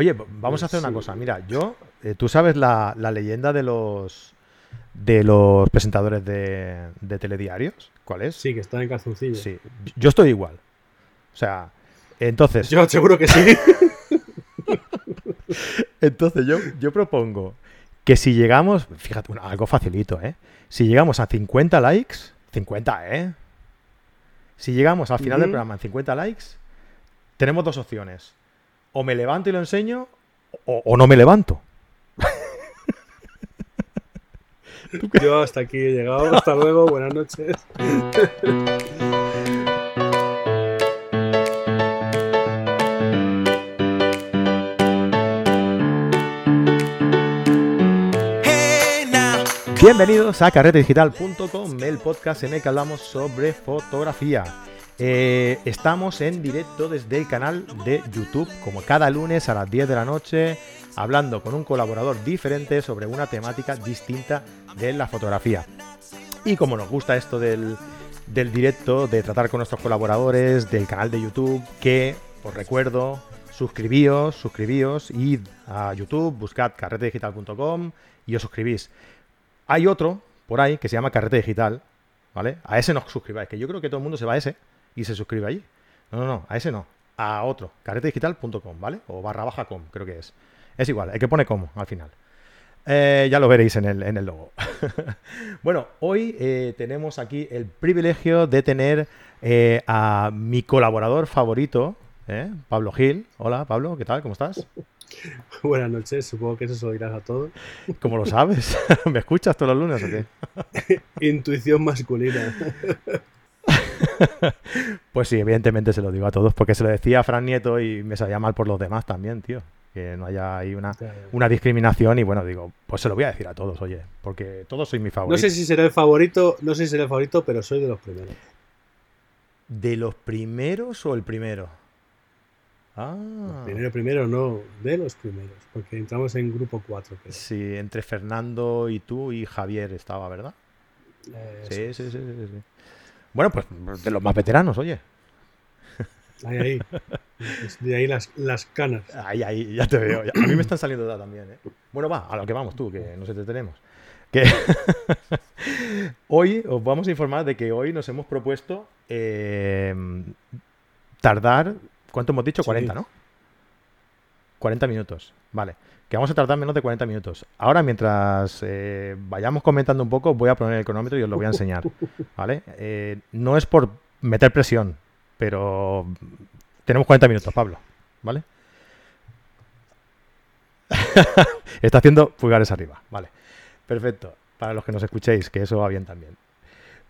Oye, vamos a hacer una cosa. Mira, yo, eh, tú sabes la, leyenda de los de los presentadores de, de, telediarios. ¿Cuál es? Sí, que están en calzoncillo. Sí, yo estoy igual. O sea, entonces. Yo seguro que sí. entonces yo, yo propongo que si llegamos, fíjate, algo facilito, ¿eh? Si llegamos a 50 likes, 50, ¿eh? Si llegamos al final del programa en 50 likes, tenemos dos opciones. O me levanto y lo enseño, o, no me levanto. Yo hasta aquí he llegado. Hasta luego. Buenas noches. Bienvenidos a carretedigital.com, el podcast en el que hablamos sobre fotografía. Eh, estamos en directo desde el canal de YouTube, como cada lunes a las 10 de la noche, hablando con un colaborador diferente sobre una temática distinta de la fotografía. Y como nos gusta esto del, directo, de tratar con nuestros colaboradores, del canal de YouTube, que os recuerdo, suscribíos, suscribíos, id a YouTube, buscad carretedigital.com y os suscribís. Hay otro por ahí que se llama Carrete Digital, ¿vale? A ese no suscribáis, que yo creo que todo el mundo se va a ese y se suscribe allí. No, no, no, a ese no, a otro, carretedigital.com, ¿vale? O barra baja com, creo que es. Es igual, el que pone como al final. Eh, ya lo veréis en el, en el logo. bueno, hoy eh, tenemos aquí el privilegio de tener eh, a mi colaborador favorito, Pablo Gil. Hola, Pablo, ¿qué tal? ¿Cómo estás? Buenas noches, supongo que eso se lo dirás a todos. ¿Cómo lo sabes? ¿Me escuchas todos los lunes o qué? Intuición masculina. pues sí, evidentemente se lo digo a todos, porque se lo decía a Fran Nieto y me salía mal por los demás también, tío. Que no haya ahí una, una discriminación y bueno, digo, pues se lo voy a decir a todos, oye, porque todos sois mi favorito. No sé si será el favorito, no sé si será el favorito, pero soy de los primeros. ¿De los primeros o el primero? Ah. Primero, primero no, de los primeros, porque entramos en grupo 4. Sí, entre Fernando y tú y Javier estaba, ¿verdad? Sí, sí, sí, sí, Bueno, pues de los más veteranos, oye. Ahí, ahí. De ahí las, las canas. Ahí, ahí, ya te veo. A mí me están saliendo de también, ¿eh? Bueno, va, a lo que vamos tú, que no se te tenemos. Que hoy os vamos a informar de que hoy nos hemos propuesto eh, tardar ¿Cuánto hemos dicho? 40, ¿no? 40 minutos. Vale. Que vamos a tardar menos de 40 minutos. Ahora, mientras eh, vayamos comentando un poco, voy a poner el cronómetro y os lo voy a enseñar. ¿Vale? Eh, no es por meter presión, pero tenemos 40 minutos, Pablo. ¿Vale? Está haciendo pulgares arriba. Vale. Perfecto. Para los que nos escuchéis, que eso va bien también.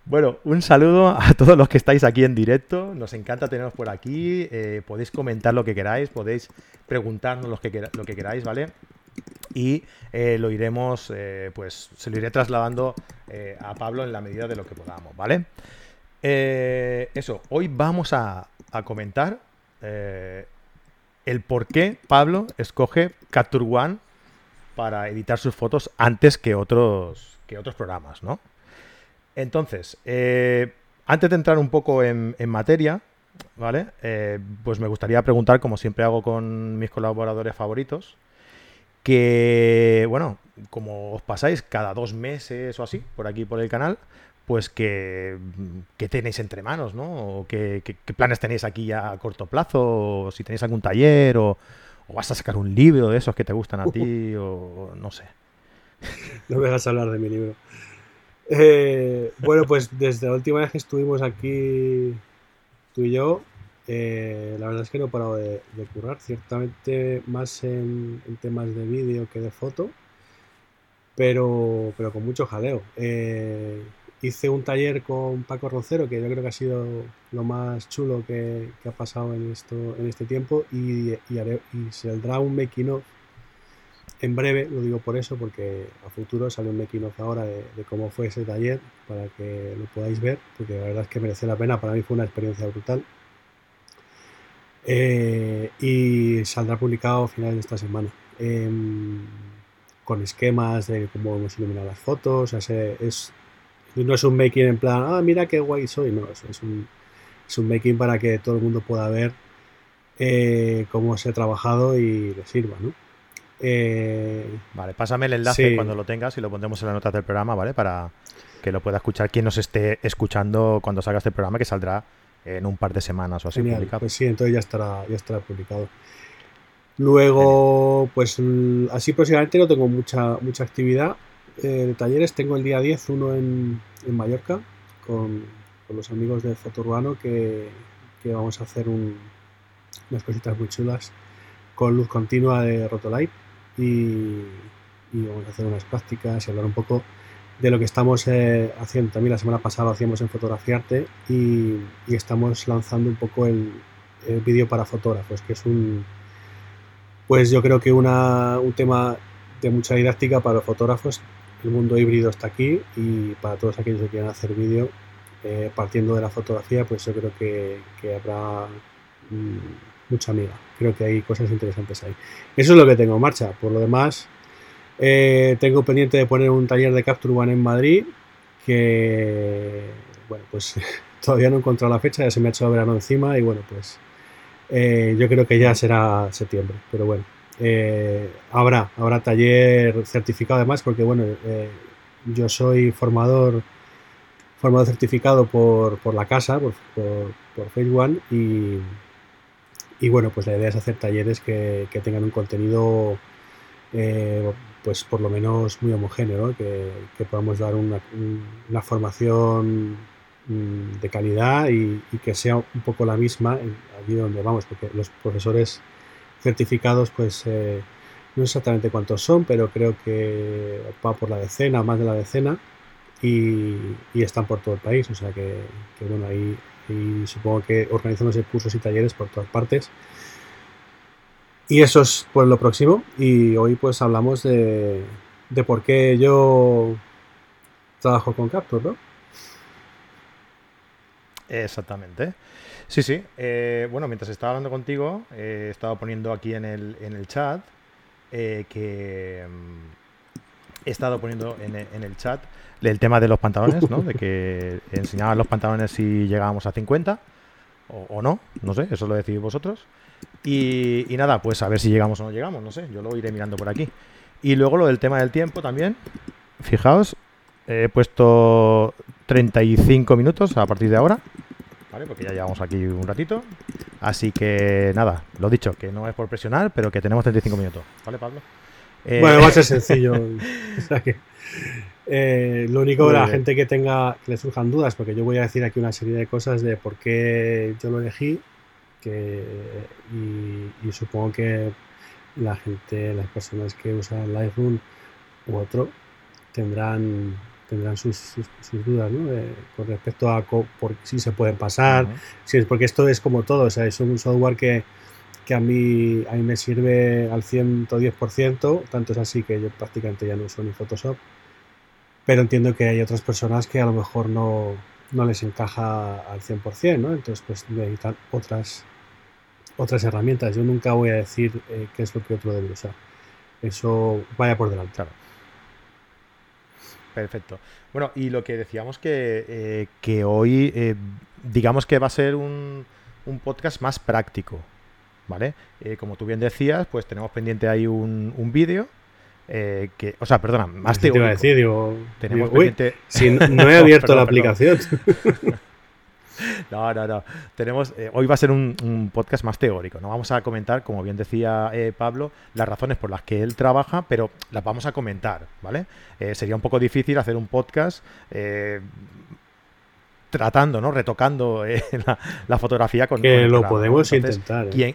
Bueno, un saludo a todos los que estáis aquí en directo. Nos encanta teneros por aquí. Eh, podéis comentar lo que queráis, podéis preguntarnos lo que, lo que queráis, ¿vale? Y eh, lo iremos, eh, pues se lo iré trasladando a Pablo en la medida de lo que podamos, ¿vale? eso, hoy vamos a, comentar el por qué Pablo escoge Capture One para editar sus fotos antes que otros, que otros programas, ¿no? Entonces, eh, antes de entrar un poco en, materia, ¿vale? Eh, pues me gustaría preguntar, como siempre hago con mis colaboradores favoritos, que, bueno, como os pasáis cada dos meses o así, por aquí, por el canal, pues que, tenéis entre manos, ¿no? O qué, planes tenéis aquí a corto plazo, o si tenéis algún taller, o, o, vas a sacar un libro de esos que te gustan a ti, o no sé. No me vas a hablar de mi libro. Eh, bueno, pues desde la última vez que estuvimos aquí tú y yo, eh, la verdad es que no he parado de, currar, ciertamente más en, temas de vídeo que de foto, pero, pero con mucho jaleo. Eh, hice un taller con Paco Roncero, que yo creo que ha sido lo más chulo que, ha pasado en, esto, en este tiempo, y, saldrá un making of en breve, lo digo por eso, porque a futuro sale un making of ahora de, cómo fue ese taller, para que lo podáis ver, porque la verdad es que merece la pena, para mí fue una experiencia brutal. Eh, y saldrá publicado a finales de esta semana. Em, con esquemas de cómo hemos iluminado las fotos. es, no es un making en plan, ah, mira qué guay soy. No, es, un, es un making para que todo el mundo pueda ver eh, cómo se ha trabajado y le sirva, ¿no? vale, pásame el enlace cuando lo tengas y lo pondremos en la nota del programa, ¿vale? Para que lo pueda escuchar quien nos esté escuchando cuando salga este programa, que saldrá en un par de semanas o así publicado. Pues sí, entonces ya estará, ya estará publicado. Luego, pues así próximamente no tengo mucha, mucha actividad eh, de talleres. Tengo el día 10 uno en, en Mallorca con, los amigos de Foto Urbano que, vamos a hacer unas cositas muy chulas con luz continua de Rotolight y, y vamos a hacer unas prácticas y hablar un poco de lo que estamos eh, haciendo. También la semana pasada lo hacíamos en Fotografiarte y, y estamos lanzando un poco el, vídeo para fotógrafos, que es un, pues yo creo que una, un tema de mucha didáctica para los fotógrafos. El mundo híbrido está aquí y para todos aquellos que quieran hacer vídeo, eh, partiendo de la fotografía, pues yo creo que, habrá mm, mucha amiga. Creo que hay cosas interesantes ahí. Eso es lo que tengo en marcha. Por lo demás, eh, tengo pendiente de poner un taller de Capture One en Madrid, que, bueno, pues todavía no he encontrado la fecha, ya se me ha echado verano encima y bueno, pues eh, yo creo que ya será septiembre, pero bueno, eh, habrá, habrá taller certificado además, porque bueno, yo soy formador, formador certificado por, la casa, por, por, Phase One y, y, bueno, pues la idea es hacer talleres que, tengan un contenido pues por lo menos muy homogéneo, que, podamos dar una, formación mm, de calidad y, que sea un poco la misma allí donde vamos, porque los profesores certificados, pues eh, no exactamente cuántos son, pero creo que va por la decena, más de la decena, y, están por todo el país, o sea que, bueno, ahí, supongo que organizándose cursos y talleres por todas partes y eso es pues lo próximo. Y hoy pues hablamos de, de por qué yo trabajo con Capture, ¿no? Exactamente. Sí, sí. Eh, bueno, mientras estaba hablando contigo, eh, he estado poniendo aquí en el, en el chat eh, que mm, he estado poniendo en, en, el chat el tema de los pantalones, ¿no? De que enseñaban los pantalones si llegábamos a 50 o, o no, no sé, eso lo decidís vosotros. Y, nada, pues a ver si llegamos o no llegamos, no sé, yo lo iré mirando por aquí. Y luego lo del tema del tiempo también. Fijaos, he puesto 35 minutos a partir de ahora. ¿Vale? Porque ya llevamos aquí un ratito. Así que nada, lo dicho, que no es por presionar, pero que tenemos 35 minutos. ¿Vale, Pablo? Bueno, va a ser sencillo. Eh, lo único de la gente que tenga, que le surjan dudas, porque yo voy a decir aquí una serie de cosas de por qué yo lo elegí que, y, supongo que la gente, las personas que usan Lightroom u otro tendrán tendrán sus, sus, dudas ¿no? con respecto a por si se pueden pasar, si es porque esto es como todo, o sea, es un software que, que a, mí, a mí me sirve al 110%, tanto es así que yo prácticamente ya no uso ni Photoshop, pero entiendo que hay otras personas que a lo mejor no, no les encaja al 100%, ¿no? Entonces pues necesitan otras otras herramientas. Yo nunca voy a decir eh, qué es lo que otro debe usar. Eso vaya por delante. Perfecto. Bueno, y lo que decíamos que, eh, que hoy, eh, digamos que va a ser un, un podcast más práctico, ¿vale? como tú bien decías, pues tenemos pendiente ahí un, un vídeo. que, o sea, perdona, más te iba a decir, digo, tenemos pendiente... si no, he abierto la aplicación. No, no, no. Tenemos, eh, hoy va a ser un, podcast más teórico. No vamos a comentar, como bien decía eh, Pablo, las razones por las que él trabaja, pero las vamos a comentar, ¿vale? Eh, sería un poco difícil hacer un podcast tratando, ¿no? Retocando la, fotografía con. Que lo podemos intentar. ¿quién,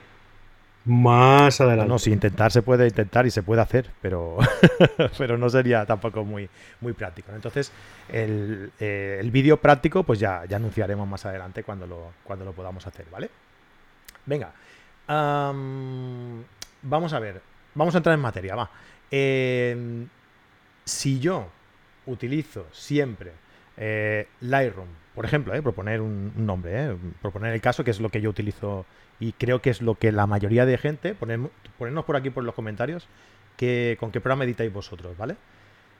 más adelante. No, si intentar se puede intentar y se puede hacer, pero, pero no sería tampoco muy, muy práctico. Entonces, el, eh, el vídeo práctico, pues ya, ya anunciaremos más adelante cuando lo, cuando lo podamos hacer, ¿vale? Venga. vamos a ver. Vamos a entrar en materia, va. Em, si yo utilizo siempre eh, Lightroom, por ejemplo, eh, proponer un, nombre, proponer el caso, que es lo que yo utilizo y creo que es lo que la mayoría de gente, ponernos por aquí por los comentarios, que, con qué programa editáis vosotros, ¿vale?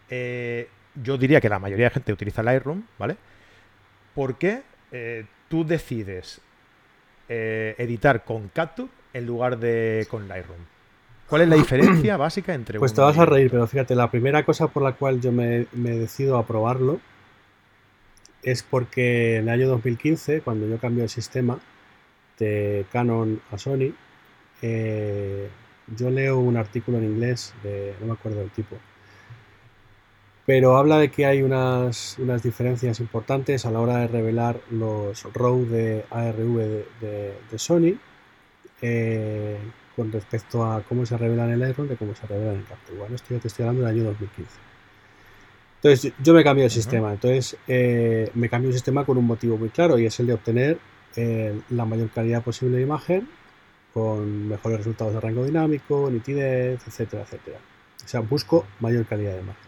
Eh, yo diría que la mayoría de gente utiliza Lightroom, ¿vale? ¿Por qué tú decides editar con Capture en lugar de con Lightroom. ¿Cuál es la diferencia básica entre Pues te vas a reír, pero fíjate, la primera cosa por la cual yo me, me decido a probarlo es porque en el año 2015, cuando yo cambié el sistema de Canon a Sony, eh, yo leo un artículo en inglés, de, no me acuerdo del tipo, pero habla de que hay unas, unas diferencias importantes a la hora de revelar los RAW de ARV de, de, Sony eh, con respecto a cómo se revelan en Lightroom de cómo se revelan en Capture One. Esto ya te estoy hablando del año 2015. Entonces yo me cambio el sistema, entonces eh, me cambio el sistema con un motivo muy claro y es el de obtener eh, la mayor calidad posible de imagen con mejores resultados de rango dinámico, nitidez, etcétera, etcétera. O sea, busco mayor calidad de imagen.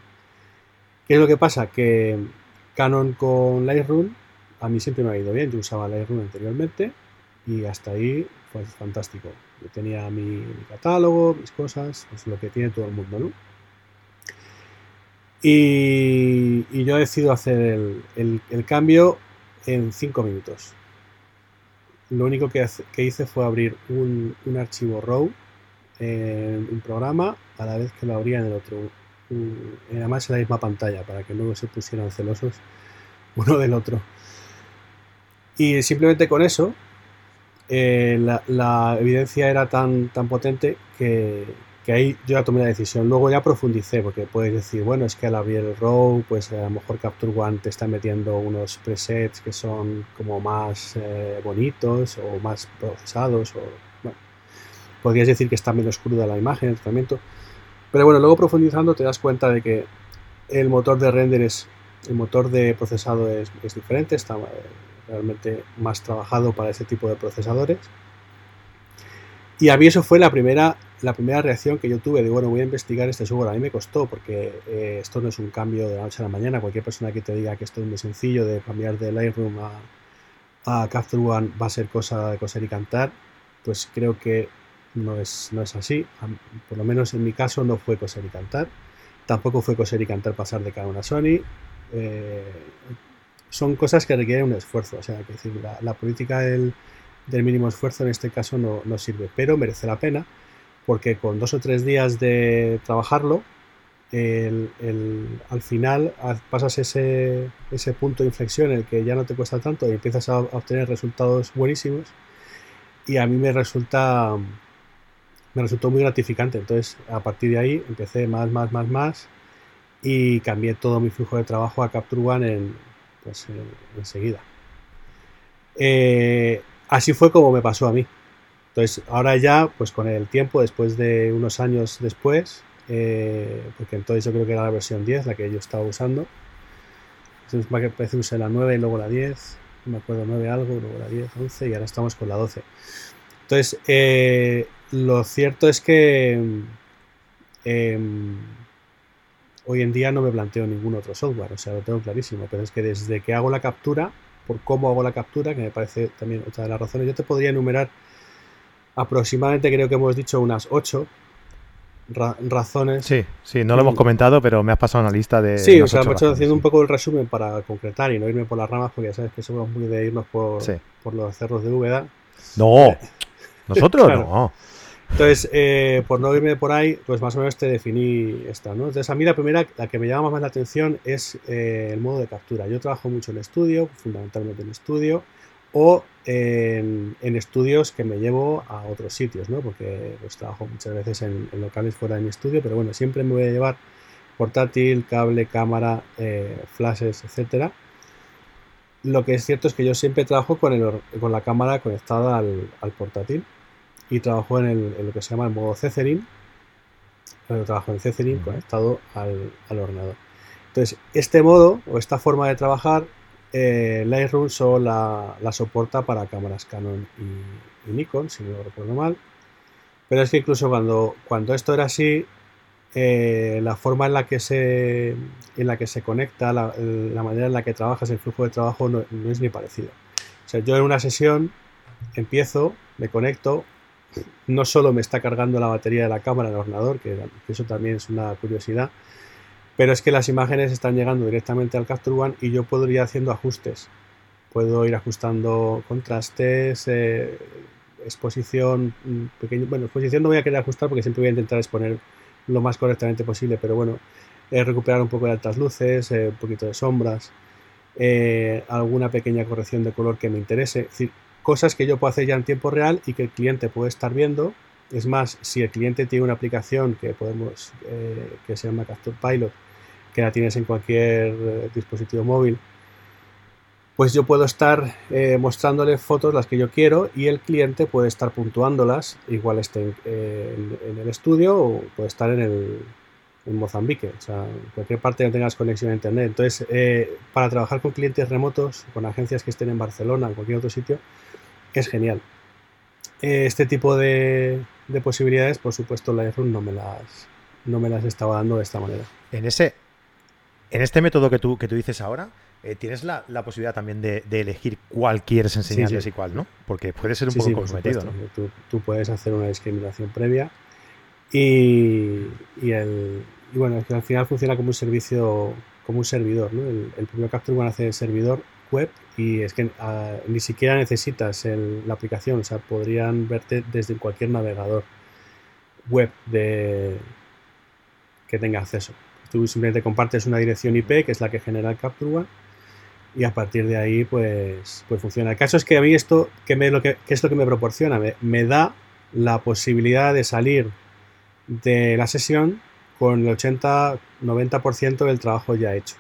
¿Qué es lo que pasa? Que Canon con Lightroom a mí siempre me ha ido bien. Yo usaba Lightroom anteriormente y hasta ahí fue fantástico. Yo tenía mi, catálogo, mis cosas, pues lo que tiene todo el mundo, ¿no? Y, yo decido hacer el, cambio en 5 minutos. Lo único que, hice fue abrir un, archivo RAW en un programa a la vez que lo abría en el otro. además en la misma pantalla para que luego se pusieran celosos uno del otro. Y simplemente con eso eh, la, evidencia era tan, tan potente que, que ahí yo ya tomé la decisión. Luego ya profundicé, porque puedes decir, bueno, es que al abrir el RAW, pues a lo mejor Capture One te está metiendo unos presets que son como más eh, bonitos o más procesados. O, podrías decir que está menos cruda la imagen, el. Pero bueno, luego profundizando te das cuenta de que el motor de render es, el motor de procesado es, es diferente, está eh, realmente más trabajado para ese tipo de procesadores. Y a mí eso fue la primera, la primera reacción que yo tuve de, bueno, voy a investigar este software. A mí me costó porque eh, esto no es un cambio de la noche a la mañana. Cualquier persona que te diga que esto es muy sencillo de cambiar de Lightroom a, a Capture One va a ser cosa de coser y cantar, pues creo que no es, no es así. Por lo menos en mi caso no fue coser y cantar. Tampoco fue coser y cantar pasar de cada una a Sony. Eh, son cosas que requieren un esfuerzo. O sea, que decir, la política del del mínimo esfuerzo en este caso no, no, sirve, pero merece la pena porque con dos o tres días de trabajarlo, al final pasas ese, ese punto de inflexión en el que ya no te cuesta tanto y empiezas a obtener resultados buenísimos. Y a mí me resulta me resultó muy gratificante. Entonces a partir de ahí empecé más más más más y cambié todo mi flujo de trabajo a Capture One en, pues, enseguida. Eh, así fue como me pasó a mí. Entonces, ahora ya, pues con el tiempo, después de unos años después, eh, porque entonces yo creo que era la versión 10 la que yo estaba usando. Entonces, parece que usé la 9 y luego la 10, no me acuerdo 9 algo, luego la 10, 11 y ahora estamos con la 12. Entonces, eh, lo cierto es que em, hoy en día no me planteo ningún otro software, o sea, lo tengo clarísimo, pero es que desde que hago la captura, por cómo hago la captura, que me parece también otra de las razones. Yo te podría enumerar aproximadamente, creo que hemos dicho unas 8 razones. Sí, sí, no lo hemos comentado, pero me has pasado una lista de. Sí, o sea, hemos hecho haciendo un poco el resumen para concretar y no irme por las ramas, porque ya sabes que somos muy de irnos por, por los cerros de Úbeda. No, nosotros no. Entonces, eh, por no irme por ahí, pues más o menos te definí esta, ¿no? Entonces, a mí la primera, la que me llama más la atención es eh, el modo de captura. Yo trabajo mucho en estudio, fundamentalmente en estudio, o en, estudios que me llevo a otros sitios, ¿no? Porque pues, trabajo muchas veces en, locales fuera de mi estudio, pero bueno, siempre me voy a llevar portátil, cable, cámara, eh, flashes, etcétera. Lo que es cierto es que yo siempre trabajo con, el, con la cámara conectada al, al portátil y trabajo en, lo que se llama el modo Cecerin. Bueno, trabajo en Cecerin conectado al, ordenador. Entonces, este modo o esta forma de trabajar, eh, Lightroom solo la, soporta para cámaras Canon y, Nikon, si no recuerdo mal. Pero es que incluso cuando, cuando esto era así, eh, la forma en la que se, en la que se conecta, la, manera en la que trabajas, el flujo de trabajo no, no es ni parecido. O sea, yo en una sesión empiezo, me conecto, no solo me está cargando la batería de la cámara del ordenador, que eso también es una curiosidad, pero es que las imágenes están llegando directamente al Capture One y yo puedo ir haciendo ajustes. Puedo ir ajustando contrastes, eh, exposición, mm, pequeño, bueno, exposición no voy a querer ajustar porque siempre voy a intentar exponer lo más correctamente posible, pero bueno, recuperar un poco de altas luces, un poquito de sombras, alguna pequeña corrección de color que me interese, es decir, cosas que yo puedo hacer ya en tiempo real y que el cliente puede estar viendo. Es más, si el cliente tiene una aplicación que podemos que se llama Capture Pilot, que la tienes en cualquier dispositivo móvil, pues yo puedo estar eh, mostrándole fotos las que yo quiero y el cliente puede estar puntuándolas, igual esté en, el estudio o puede estar en, el, Mozambique, o sea, en cualquier parte que tengas conexión a internet. Entonces, eh, para trabajar con clientes remotos, con agencias que estén en Barcelona en cualquier otro sitio, es genial. Eh, este tipo de, posibilidades, por supuesto, Lightroom no me las no me las estaba dando de esta manera. En ese en este método que tú, que tú dices ahora, eh, tienes la, posibilidad también de, elegir cuál quieres enseñarles y cuál, ¿no? Porque puede ser un poco cosmetido, ¿no? Tú, puedes hacer una discriminación previa y, el, bueno, al final funciona como un servicio, como un servidor, ¿no? El, el propio Capture One hace servidor web y es que ah, ni siquiera necesitas la aplicación, o sea, podrían verte desde cualquier navegador web de, que tenga acceso. Tú simplemente compartes una dirección IP, que es la que genera el Capture One, y a partir de ahí pues, pues funciona. El caso es que a mí esto, ¿qué, me, lo que, es lo que me proporciona? Me, da la posibilidad de salir de la sesión con el 80-90% del trabajo ya hecho.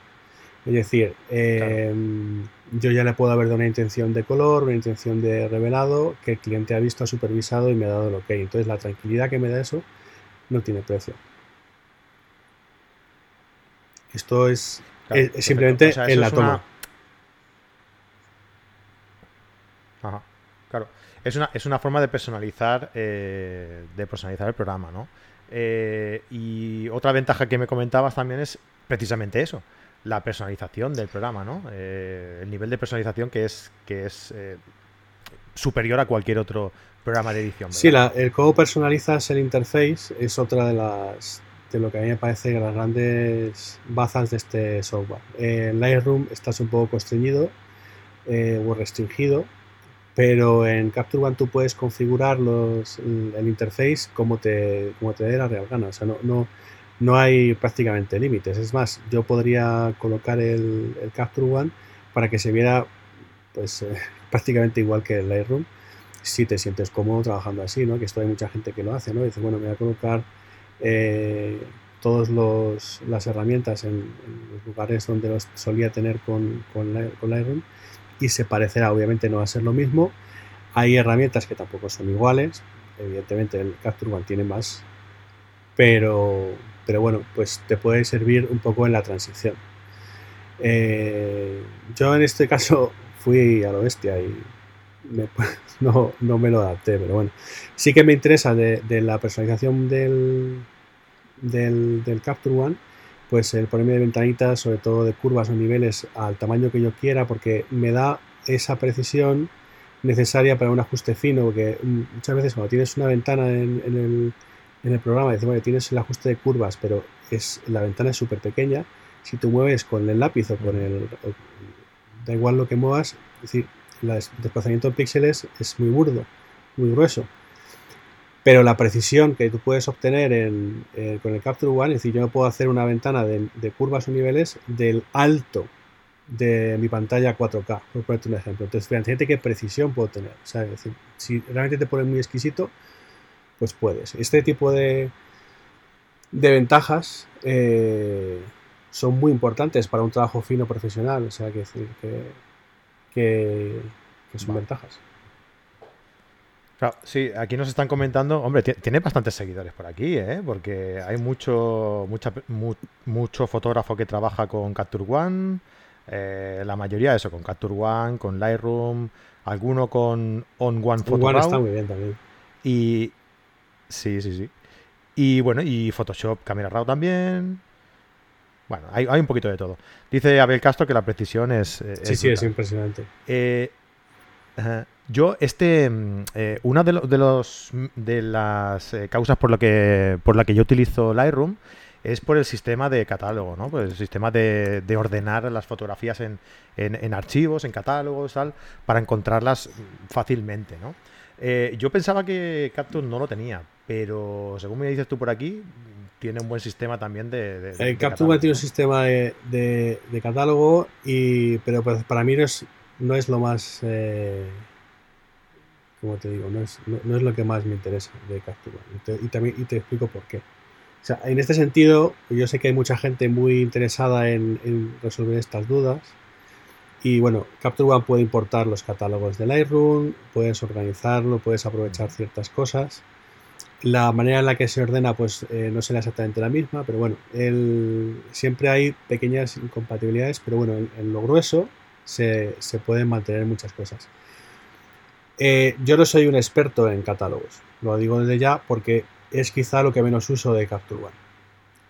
Es decir, em, yo ya le puedo haber dado una intención de color, una intención de revelado, que el cliente ha visto, ha supervisado y me ha dado el ok. Entonces la tranquilidad que me da eso no tiene precio. Esto es, simplemente en la toma. claro. Es una, es una forma de personalizar, eh, de personalizar el programa, ¿no? Eh, y otra ventaja que me comentabas también es precisamente eso, la personalización del programa, ¿no? Eh, el nivel de personalización que es, que es superior a cualquier otro programa de edición. Sí, el cómo personalizas el interface es otra de las de lo que a mí me parece las grandes bazas de este software. En Lightroom estás un poco constreñido o restringido pero en Capture One tú puedes configurar los, el interface como te, como te dé la real gana. O sea, no, no, no hay prácticamente límites. Es más, yo podría colocar el, Capture One para que se viera pues eh, prácticamente igual que el Lightroom si te sientes cómodo trabajando así, ¿no? Que esto hay mucha gente que lo hace, ¿no? Dice, bueno, me voy a colocar eh, todas las herramientas en, los lugares donde los solía tener con, con, Lightroom y se parecerá, obviamente no va a ser lo mismo. Hay herramientas que tampoco son iguales, evidentemente el Capture tiene más, pero, pero bueno, pues te puede servir un poco en la transición. Eh, yo en este caso fui a lo bestia y no, me lo adapté, pero bueno, sí que me interesa de, la personalización del, del, del Capture One pues el ponerme de ventanitas, sobre todo de curvas o niveles al tamaño que yo quiera, porque me da esa precisión necesaria para un ajuste fino, porque muchas veces cuando tienes una ventana en, el, en el, programa, dices, bueno, tienes el ajuste de curvas, pero es la ventana es súper pequeña, si tú mueves con el lápiz o con el... da igual lo que muevas, es decir, el desplazamiento de píxeles es muy burdo, muy grueso. Pero la precisión que tú puedes obtener eh, con el Capture One, es decir, yo puedo hacer una ventana de, curvas o niveles del alto de mi pantalla 4K, por ponerte un ejemplo. Entonces, fíjate qué precisión puedo tener. si realmente te pones muy exquisito, pues puedes. Este tipo de, de ventajas eh, son muy importantes para un trabajo fino profesional. O sea, que decir que, son ventajas. Claro, sí, aquí nos están comentando, hombre, tiene bastantes seguidores por aquí, ¿eh? porque hay mucho, mucha, mucho fotógrafo que trabaja con Capture One, eh, la mayoría eso, con Capture One, con Lightroom, alguno con On One Photo One está muy bien también. Y sí, sí, sí. Y bueno, y Photoshop Camera Raw también. Bueno, hay, un poquito de todo. Dice Abel Castro que la precisión es. Eh, sí, sí, es impresionante. Eh, yo, este, mm, eh, una de, los, de las eh, causas por, lo que, por la que yo utilizo Lightroom es por el sistema de catálogo, ¿no? Por el sistema de, ordenar las fotografías en, en, archivos, en catálogos, tal, para encontrarlas fácilmente, ¿no? Yo pensaba que Capture no lo tenía, pero según me dices tú por aquí, tiene un buen sistema también de. de, tiene un sistema de, catálogo, y, pero pues para mí no es, no es lo más. Eh, como te digo, no es, no, es lo que más me interesa de Capture y también, y te explico por qué. O sea, en este sentido, yo sé que hay mucha gente muy interesada en resolver estas dudas y bueno, Capture One puede importar los catálogos de Lightroom, puedes organizarlo, puedes aprovechar ciertas cosas. La manera en la que se ordena pues eh, no será exactamente la misma, pero bueno, siempre hay pequeñas incompatibilidades, pero bueno, en, lo grueso se, pueden mantener muchas cosas. Eh, yo no soy un experto en catálogos, lo digo desde ya porque es quizá lo que menos uso de Capture One.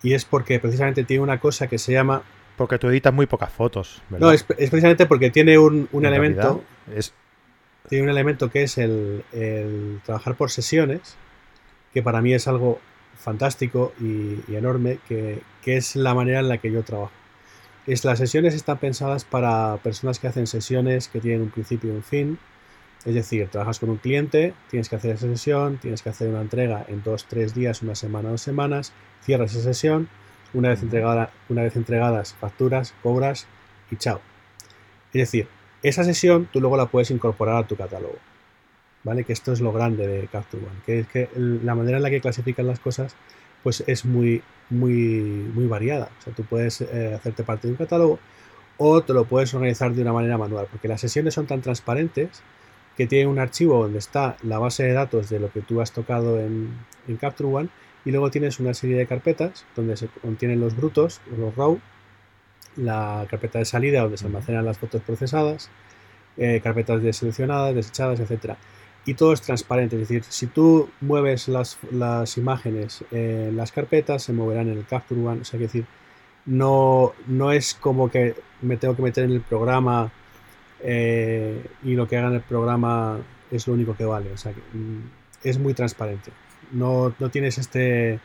Y es porque precisamente tiene una cosa que se llama porque tú editas muy pocas fotos. ¿verdad? No, es, precisamente porque tiene un, elemento. Tiene un elemento que es el, trabajar por sesiones, que para mí es algo fantástico y, enorme, que, es la manera en la que yo trabajo. Es, las sesiones están pensadas para personas que hacen sesiones que tienen un principio y un fin. Es decir, trabajas con un cliente, tienes que hacer esa sesión, tienes que hacer una entrega en dos, tres días, una semana, dos semanas, cierras esa sesión una vez, entregada, una vez entregadas facturas, cobras y chao. Es decir, esa sesión tú luego la puedes incorporar a tu catálogo. ¿Vale? Que esto es lo grande de Capture One, que es que la manera en la que clasifican las cosas pues es muy, muy, muy variada. O sea, tú puedes eh, hacerte parte de un catálogo o te lo puedes organizar de una manera manual, porque las sesiones son tan transparentes que tiene un archivo donde está la base de datos de lo que tú has tocado en, en Capture One y luego tienes una serie de carpetas donde se contienen los brutos, los RAW, la carpeta de salida donde se almacenan las fotos procesadas, eh, carpetas deseleccionadas, desechadas, etc. Y todo es transparente, es decir, si tú mueves las, imágenes en las carpetas, se moverán en el Capture One, o sea, que decir, no, no es como que me tengo que meter en el programa eh, y lo que haga en el programa es lo único que vale, o sea, mm, es muy transparente. No, tienes este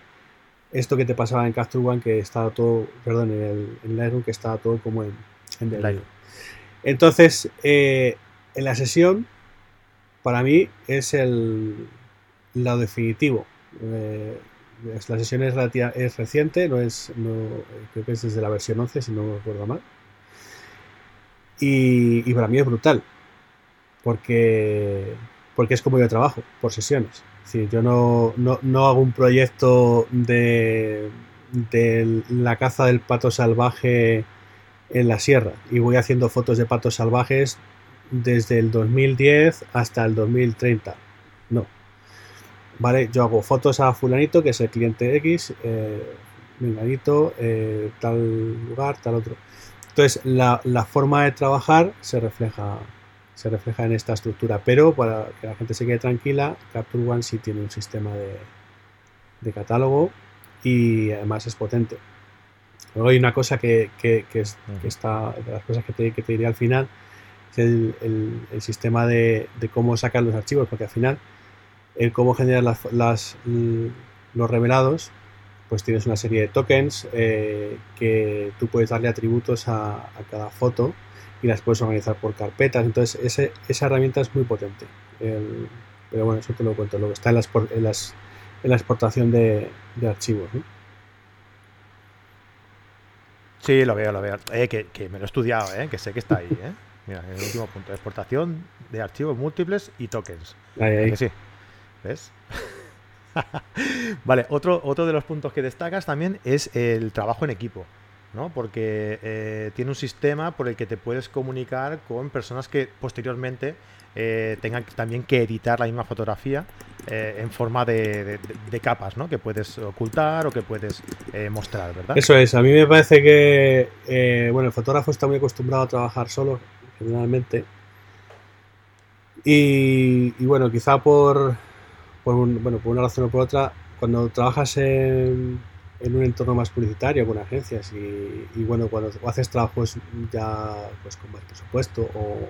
esto que te pasaba en Capture One que estaba todo, perdón, en, el, en Lightroom que estaba todo como en, en Lightroom. Entonces, eh, en la sesión, para mí es el lo definitivo. Eh, la sesión es, es reciente, no es, no, creo que es desde la versión 11, si no me acuerdo mal. Y, para mí es brutal, porque, porque es como yo trabajo, por sesiones yo no, no, hago un proyecto de, de, la caza del pato salvaje en la sierra y voy haciendo fotos de patos salvajes desde el 2010 hasta el 2030. No. Vale, yo hago fotos a fulanito, que es el cliente X, eh, eh, tal lugar, tal otro. Entonces, la, la forma de trabajar se refleja se refleja en esta estructura. Pero para que la gente se quede tranquila, Capture One sí tiene un sistema de, catálogo y además es potente. Luego hay una cosa que, está, de las cosas que te, que te diré al final, es el, sistema de, cómo sacar los archivos, porque al final, el cómo generar las, los revelados, pues tienes una serie de tokens eh, que tú puedes darle atributos a, cada foto y las puedes organizar por carpetas. Entonces, ese, esa herramienta es muy potente. pero bueno, eso te lo cuento. Luego está en, las, en, las, en la exportación de, archivos. Sí, lo veo, lo veo. Eh, que, me lo he estudiado, eh, que sé que está ahí. Eh. Mira, el último punto. Exportación de archivos múltiples y tokens. Ahí, ahí. sí. ¿Ves? vale, otro, otro de los puntos que destacas también es el trabajo en equipo. ¿no? Porque eh, tiene un sistema por el que te puedes comunicar con personas que posteriormente eh, tengan también que editar la misma fotografía eh, en forma de, capas, ¿no? Que puedes ocultar o que puedes mostrar, ¿verdad? Eso es, a mí me parece que, bueno, el fotógrafo está muy acostumbrado a trabajar solo, generalmente. Y, bueno, quizá por, bueno, por una razón o por otra, cuando trabajas en en un entorno más publicitario con agencias y, bueno cuando haces trabajos ya pues con más presupuesto o,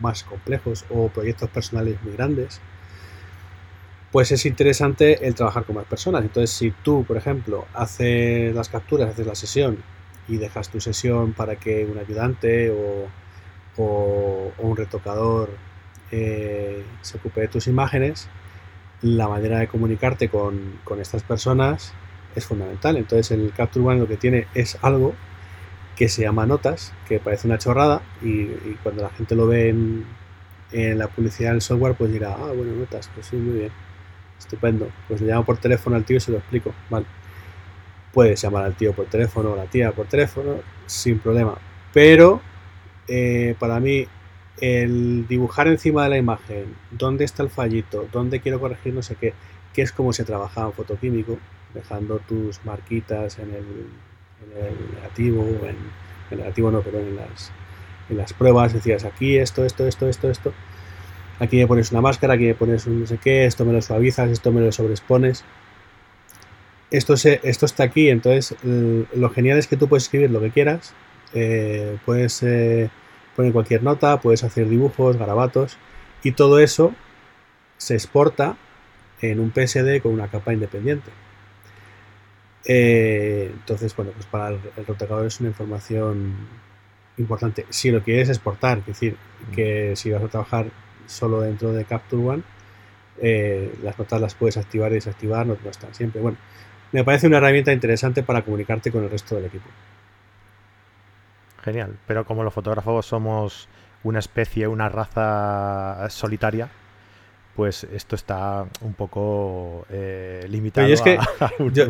más complejos o proyectos personales muy grandes pues es interesante el trabajar con más personas entonces si tú por ejemplo haces las capturas haces la sesión y dejas tu sesión para que un ayudante o, un retocador eh, se ocupe de tus imágenes, la manera de comunicarte con, estas personas es fundamental. Entonces el Capture One lo que tiene es algo que se llama notas, que parece una chorrada y, cuando la gente lo ve en, en, la publicidad del software pues dirá, ah, bueno, notas, pues sí, muy bien, estupendo. Pues le llamo por teléfono al tío y se lo explico, vale. Puedes llamar al tío por teléfono o a la tía por teléfono sin problema. Pero eh, para mí el dibujar encima de la imagen dónde está el fallito, dónde quiero corregir no sé qué, que es como se trabajaba en fotoquímico, dejando tus marquitas en el, negativo, en, el negativo no, pero en las, en las pruebas, decías aquí esto, esto, esto, esto, esto, aquí me pones una máscara, aquí me pones un no sé qué, esto me lo suavizas, esto me lo sobrespones. Esto, se, esto está aquí, entonces lo genial es que tú puedes escribir lo que quieras, eh, puedes eh, poner cualquier nota, puedes hacer dibujos, garabatos y todo eso se exporta en un PSD con una capa independiente. Eh, entonces, bueno, pues para el, el es una información importante. Si lo quieres exportar, es decir, mm. que si vas a trabajar solo dentro de Capture One, eh, las notas las puedes activar y desactivar, no, no están siempre. Bueno, me parece una herramienta interesante para comunicarte con el resto del equipo genial. Pero como los fotógrafos somos una especie, una raza solitaria, pues esto está un poco eh, limitado es que a, un yo,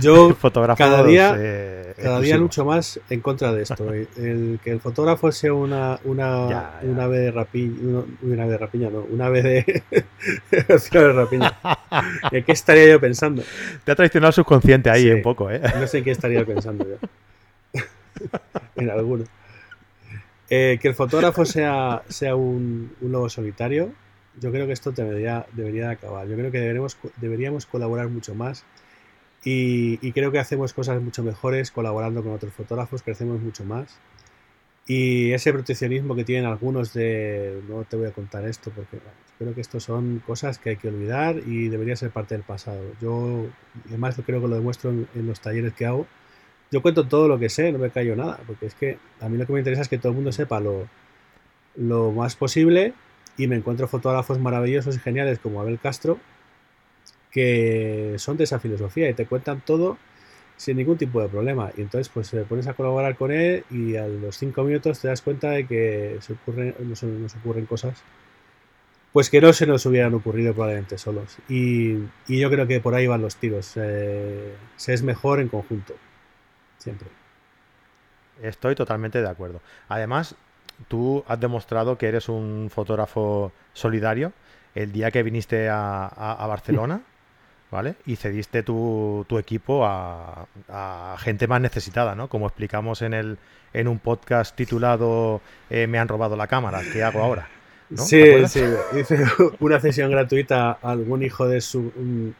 yo cada día, eh, cada día lucho más en contra de esto. el que el fotógrafo sea una una, una ave de rapiña, una, ave de rapiña, no, una ave de, de rapiña. ¿En qué estaría yo pensando? Te ha traicionado el subconsciente ahí un poco, ¿eh? No sé en qué estaría pensando yo. en alguno. Eh, que el fotógrafo sea, sea un, lobo solitario, yo creo que esto debería, debería de acabar. Yo creo que deberíamos, deberíamos colaborar mucho más y, creo que hacemos cosas mucho mejores colaborando con otros fotógrafos, crecemos mucho más. Y ese proteccionismo que tienen algunos de no te voy a contar esto porque espero que esto son cosas que hay que olvidar y debería ser parte del pasado. Yo además creo que lo demuestro en los talleres que hago yo cuento todo lo que sé, no me callo nada, porque es que a mí lo que me interesa es que todo el mundo sepa lo, lo más posible y me encuentro fotógrafos maravillosos y geniales como Abel Castro que son de esa filosofía y te cuentan todo sin ningún tipo de problema. Y entonces pues te pones a colaborar con él y a los cinco minutos te das cuenta de que se ocurren, nos, ocurren cosas pues que no se nos hubieran ocurrido probablemente solos. Y, yo creo que por ahí van los tiros. Eh, se es mejor en conjunto siempre. Estoy totalmente de acuerdo. Además, tú has demostrado que eres un fotógrafo solidario el día que viniste a, Barcelona, ¿vale? Y cediste tu, equipo a, gente más necesitada, ¿no? Como explicamos en, el, en un podcast titulado eh, Me han robado la cámara, ¿qué hago ahora? Sí, sí, hice una sesión gratuita a algún hijo de su...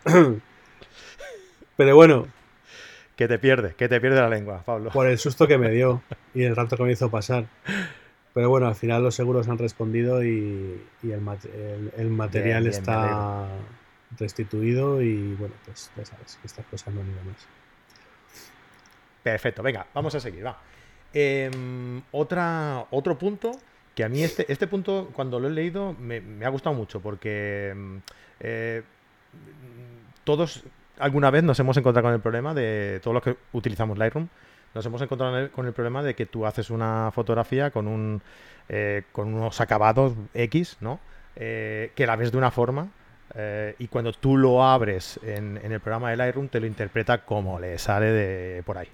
Pero bueno, que te pierde, que te pierde la lengua, Pablo. Por el susto que me dio y el rato que me hizo pasar. Pero bueno, al final los seguros han respondido y, el, material está restituido y bueno, pues ya sabes que estas cosas no han ido más. Perfecto, venga, vamos a seguir, va. Em, otra, otro punto que a mí este, este punto, cuando lo he leído, me, ha gustado mucho porque em, eh, todos alguna vez nos hemos encontrado con el problema de todos los que utilizamos Lightroom, nos hemos encontrado con el problema de que tú haces una fotografía con un eh, con unos acabados X, ¿no? Eh, que la ves de una forma eh, y cuando tú lo abres en, el programa de Lightroom te lo interpreta como le sale de por ahí.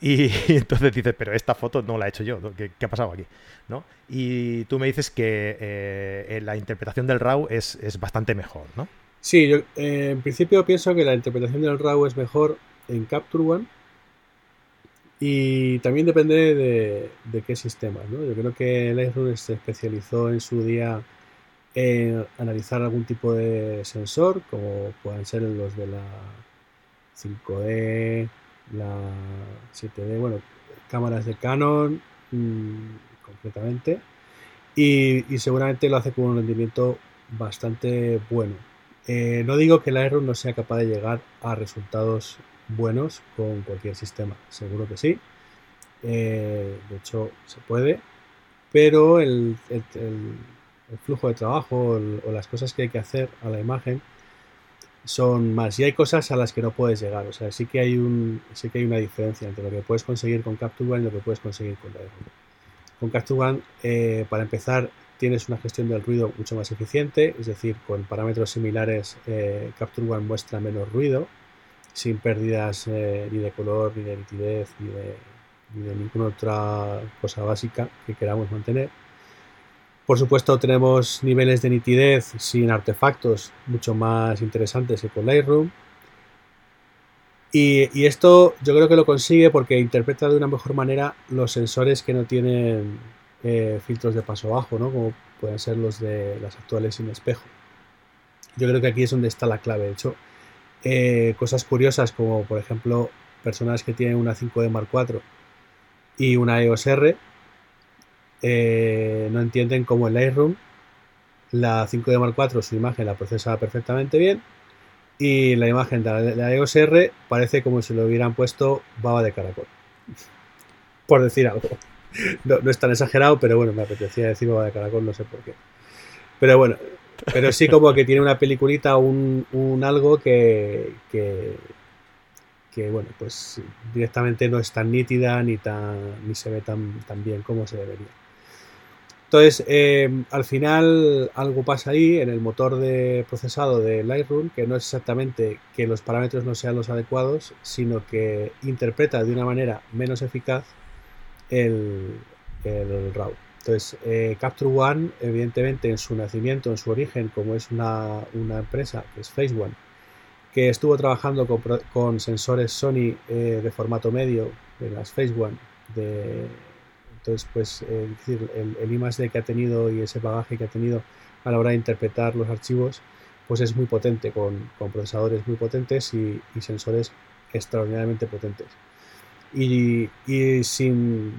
Y, entonces dices, pero esta foto no la he hecho yo, ¿qué, ha pasado aquí? ¿No? Y tú me dices que la interpretación del RAW es, es bastante mejor, ¿no? Sí, yo eh, en principio pienso que la interpretación del RAW es mejor en Capture One y también depende de, qué sistema. ¿no? Yo creo que Lightroom se especializó en su día en analizar algún tipo de sensor, como puedan ser los de la 5D, la 7D, bueno, cámaras de Canon mm, completamente. Y seguramente lo hace con un rendimiento bastante bueno eh, no digo que la Aero no sea capaz de llegar a resultados buenos con cualquier sistema, seguro que sí. Eh, de hecho, se puede, pero el, flujo de trabajo o, las cosas que hay que hacer a la imagen son más. Y hay cosas a las que no puedes llegar. O sea, sí que hay, un, sí que hay una diferencia entre lo que puedes conseguir con Capture One y lo que puedes conseguir con Lightroom. Con Capture One, eh, para empezar, tienes una gestión del ruido mucho más eficiente, es decir, con parámetros similares, eh, Capture One muestra menos ruido, sin pérdidas eh, ni de color, ni de nitidez, ni de, ni de ninguna otra cosa básica que queramos mantener. Por supuesto tenemos niveles de nitidez sin artefactos mucho más interesantes que con Lightroom. Y, esto yo creo que lo consigue porque interpreta de una mejor manera los sensores que no tienen eh, filtros de paso bajo, ¿no? como pueden ser los de las actuales sin espejo. Yo creo que aquí es donde está la clave. De hecho, eh, cosas curiosas como por ejemplo personas que tienen una 5D Mark IV y una EOS R eh, no entienden cómo en Lightroom la 5D Mark IV su imagen la procesa perfectamente bien y la imagen de la, EOS R parece como si lo hubieran puesto baba de caracol. Por decir algo. No, es tan exagerado, pero bueno, me apetecía decir baba de caracol, no sé por qué. Pero bueno, pero sí como que tiene una peliculita, un, un algo que, que, bueno, pues directamente no es tan nítida ni, tan, ni se ve tan, tan bien como se debería. Entonces, em, al final algo pasa ahí en el motor de procesado de Lightroom, que no es exactamente que los parámetros no sean los adecuados, sino que interpreta de una manera menos eficaz el, RAW. Entonces, eh, Capture One, evidentemente, en su nacimiento, en su origen, como es una, empresa, que es Phase One, que estuvo trabajando con, sensores Sony eh, de formato medio, de las Phase One, de entonces, pues, eh, el, el que ha tenido y ese bagaje que ha tenido a la hora de interpretar los archivos, pues es muy potente, con, procesadores muy potentes y, sensores extraordinariamente potentes. Y, sin,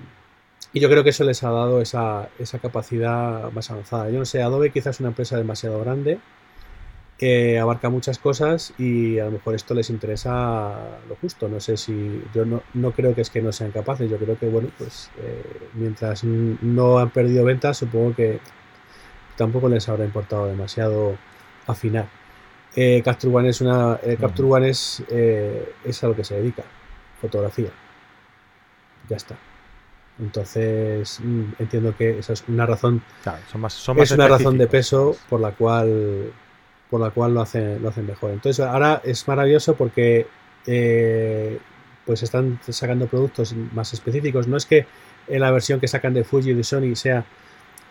y yo creo que eso les ha dado esa, esa capacidad más avanzada. Yo no sé, Adobe quizás es una empresa demasiado grande que abarca muchas cosas y a lo mejor esto les interesa lo justo. No sé si yo no, no creo que es que no sean capaces. Yo creo que bueno, pues eh, mientras no han perdido ventas, supongo que tampoco les habrá importado demasiado afinar. Eh, Capture One es una eh, Capture One es, eh, es a lo que se dedica, fotografía. Ya está. Entonces mm, entiendo que esa es una razón. es una razón de peso por la cual por la cual lo hacen, lo hacen mejor. Entonces ahora es maravilloso porque eh, pues están sacando productos más específicos. No es que la versión que sacan de Fuji y de Sony sea,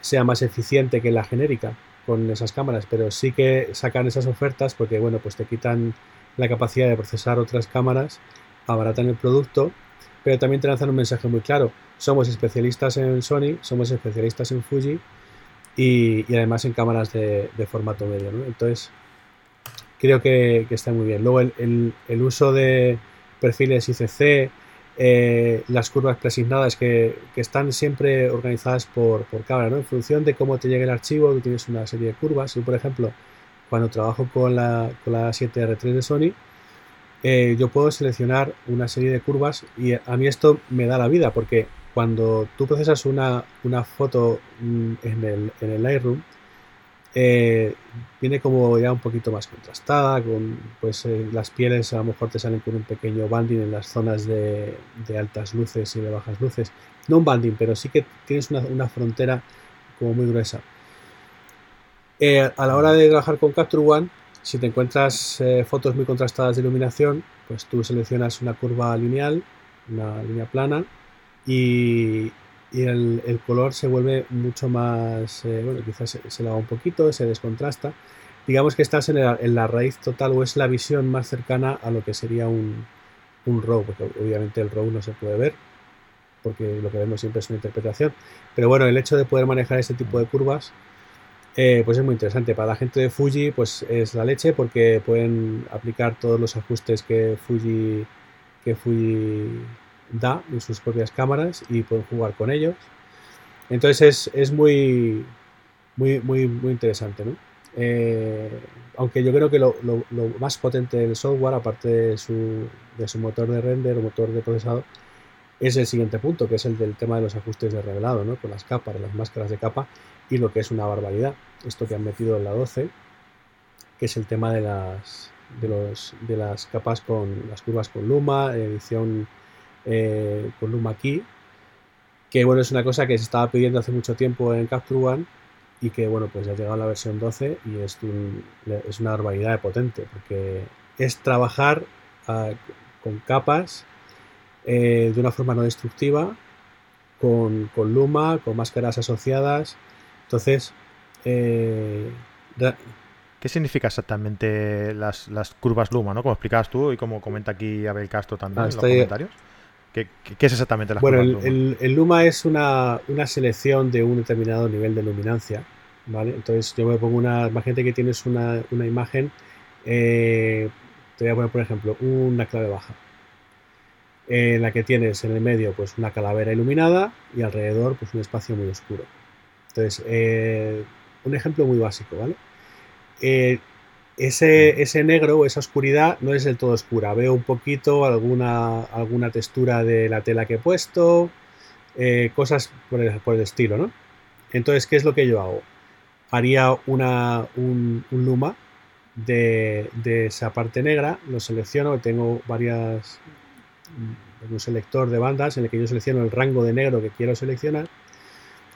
sea más eficiente que la genérica con esas cámaras, pero sí que sacan esas ofertas porque bueno, pues te quitan la capacidad de procesar otras cámaras, abaratan el producto, pero también te lanzan un mensaje muy claro. Somos especialistas en Sony, somos especialistas en Fuji y, además en cámaras de, formato medio. Entonces, creo que, está muy bien. Luego, el, uso de perfiles ICC, eh, las curvas preasignadas que, están siempre organizadas por, cámara, En función de cómo te llegue el archivo, tú tienes una serie de curvas. Yo, por ejemplo, cuando trabajo con la, con la 7R3 de Sony, eh, yo puedo seleccionar una serie de curvas y a mí esto me da la vida porque cuando tú procesas una, foto mm, en el, en el Lightroom, eh, viene como ya un poquito más contrastada, con pues eh, las pieles a lo mejor te salen con un pequeño banding en las zonas de, altas luces y de bajas luces. No un banding, pero sí que tienes una, frontera como muy gruesa. A la hora de trabajar con Capture One, si te encuentras fotos muy contrastadas de iluminación, pues tú seleccionas una curva lineal, una línea plana, y, el, color se vuelve mucho más, eh, bueno, quizás se, se lava un poquito, se descontrasta. Digamos que estás en, la raíz total o es la visión más cercana a lo que sería un, un RAW, porque obviamente el RAW no se puede ver, porque lo que vemos siempre es una interpretación. Pero bueno, el hecho de poder manejar este tipo de curvas, eh, pues es muy interesante. Para la gente de Fuji, pues es la leche, porque pueden aplicar todos los ajustes que Fuji, que Fuji da en sus propias cámaras y pueden jugar con ellos. Entonces es, muy, muy, muy, muy interesante, eh, aunque yo creo que lo, más potente del software, aparte de su, de su motor de render o motor de procesado, es el siguiente punto, que es el del tema de los ajustes de revelado, ¿no? con las capas, las máscaras de capa, y lo que es una barbaridad. Esto que han metido en la 12, que es el tema de las, de, los, de las capas con las curvas con Luma, edición eh, con Luma Key, que bueno, es una cosa que se estaba pidiendo hace mucho tiempo en Capture One y que bueno, pues ya ha llegado la versión 12 y es, es una barbaridad de potente, porque es trabajar ah, con capas eh, de una forma no destructiva, con, Luma, con máscaras asociadas. Entonces, eh, ¿Qué significa exactamente las, curvas Luma, ¿no? Como explicabas tú y como comenta aquí Abel Castro también ah, en los comentarios. ¿Qué, es exactamente la bueno, Luma? El, el, Luma es una, selección de un determinado nivel de luminancia, ¿vale? Entonces yo me pongo una, imagínate que tienes una, imagen, eh, te voy a poner por ejemplo una clave baja, en la que tienes en el medio pues una calavera iluminada y alrededor pues un espacio muy oscuro. Entonces, eh, un ejemplo muy básico, ¿vale? Eh, ese, ese, negro o esa oscuridad no es del todo oscura. Veo un poquito alguna, alguna textura de la tela que he puesto, eh, cosas por el, estilo, ¿no? Entonces, ¿qué es lo que yo hago? Haría una, un, luma de, esa parte negra, lo selecciono, tengo varias, un selector de bandas en el que yo selecciono el rango de negro que quiero seleccionar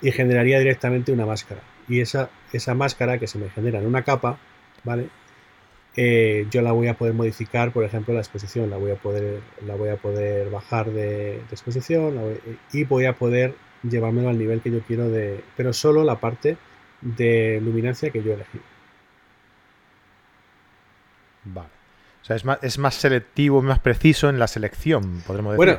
y generaría directamente una máscara. Y esa, esa máscara que se me genera en una capa, ¿vale? Eh, yo la voy a poder modificar, por ejemplo, la exposición, la voy a poder, la voy a poder bajar de, exposición y voy a poder llevármelo al nivel que yo quiero de, pero solo la parte de luminancia que yo elegí. Vale. O sea, es más, es más selectivo, más preciso en la selección, podremos decir, bueno,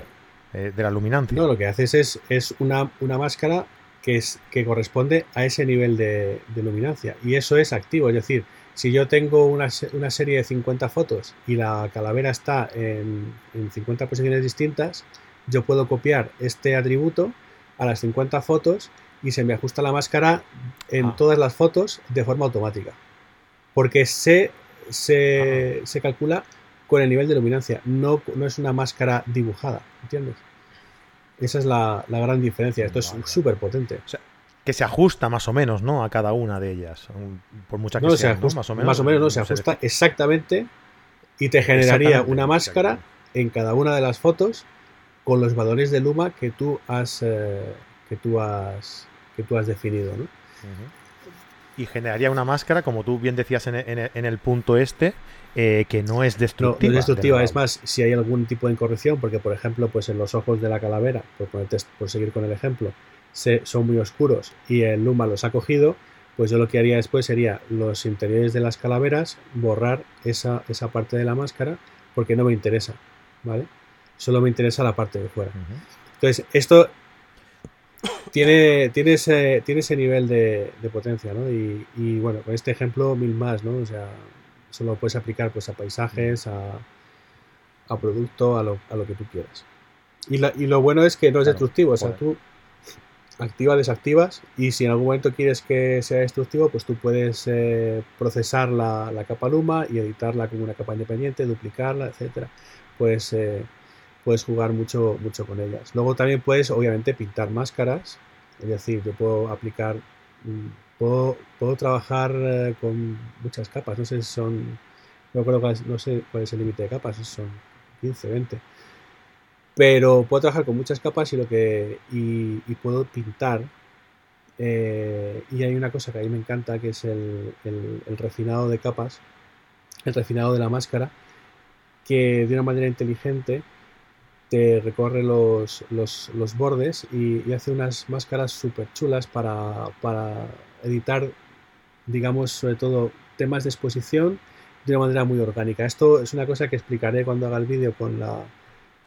eh, de la luminancia. No, lo que haces es, es una, una máscara que, es, que corresponde a ese nivel de, luminancia. Y eso es activo, es decir, si yo tengo una, serie de 50 fotos y la calavera está en, 50 posiciones distintas, yo puedo copiar este atributo a las 50 fotos y se me ajusta la máscara en ah. todas las fotos de forma automática. Porque se, se, se, calcula con el nivel de luminancia, no, no es una máscara dibujada, ¿entiendes? Esa es la, gran diferencia. Esto es súper potente. que se ajusta más o menos, ¿no? A cada una de ellas. Por muchas que no, se ajusta, Más o menos, más o menos no, se ajusta exactamente y te generaría una máscara en cada una de las fotos con los valores de Luma que tú has, eh, que tú has, que tú has definido, ¿no? Y generaría una máscara, como tú bien decías en, en el punto este, eh, que no es destructiva. No, es destructiva, es más, si hay algún tipo de incorrección, porque por ejemplo, pues en los ojos de la calavera, por, por seguir con el ejemplo, se, son muy oscuros y el Luma los ha cogido, pues yo lo que haría después sería los interiores de las calaveras, borrar esa, esa parte de la máscara, porque no me interesa, ¿vale? Solo me interesa la parte de fuera. Entonces, esto tiene, tiene, ese, tiene ese nivel de, potencia, ¿no? Y, y, bueno, con este ejemplo, mil más, ¿no? O sea, solo lo puedes aplicar pues, a paisajes, a, a producto, a lo, a lo, que tú quieras. Y, y, lo bueno es que no es destructivo, o sea, tú activas, desactivas y si en algún momento quieres que sea destructivo, pues tú puedes eh, procesar la, la, capa Luma y editarla como una capa independiente, duplicarla, etcétera. Pues eh, puedes jugar mucho, mucho con ellas. Luego también puedes, obviamente, pintar máscaras, es decir, yo puedo aplicar mm, Puedo, puedo trabajar eh, con muchas capas, no sé si son, no, no sé cuál es el límite de capas, son 15, 20. Pero puedo trabajar con muchas capas y lo que y, puedo pintar. Eh, y hay una cosa que a mí me encanta que es el, el, refinado de capas, el refinado de la máscara, que de una manera inteligente recorre los, los, los bordes y, hace unas máscaras súper chulas para, para editar, digamos, sobre todo temas de exposición de una manera muy orgánica. Esto es una cosa que explicaré cuando haga el vídeo con la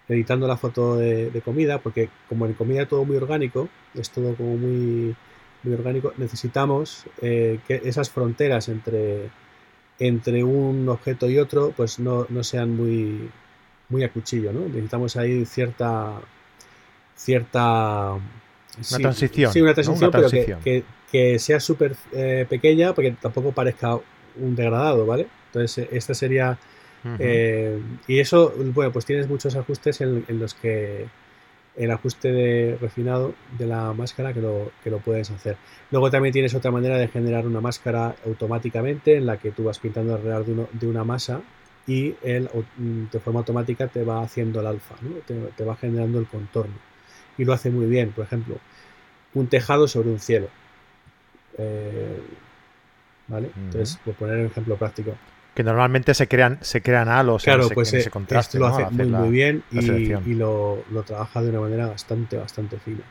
editando la foto de, comida, porque como en comida todo muy orgánico, es todo como muy, muy orgánico, necesitamos eh, que esas fronteras entre, entre un objeto y otro pues no, no sean muy, muy a cuchillo, ¿no? Necesitamos ahí cierta cierta una transición. Sí, una transición, pero que, que sea súper eh, pequeña porque tampoco parezca un degradado, ¿vale? Entonces, eh, esta sería... Eh, y eso, bueno, pues tienes muchos ajustes en, los que el ajuste de refinado de la máscara que lo, que lo puedes hacer. Luego también tienes otra manera de generar una máscara automáticamente en la que tú vas pintando alrededor de, de una masa y él mm, de forma automática te va haciendo el alfa, te, va generando el contorno. Y lo hace muy bien, por ejemplo, un tejado sobre un cielo. Eh, ¿Vale? Entonces, por poner un ejemplo práctico que normalmente se crean se crean halos claro, en pues ese, contraste, lo hace muy, muy bien y, lo, trabaja de una manera bastante, bastante fina.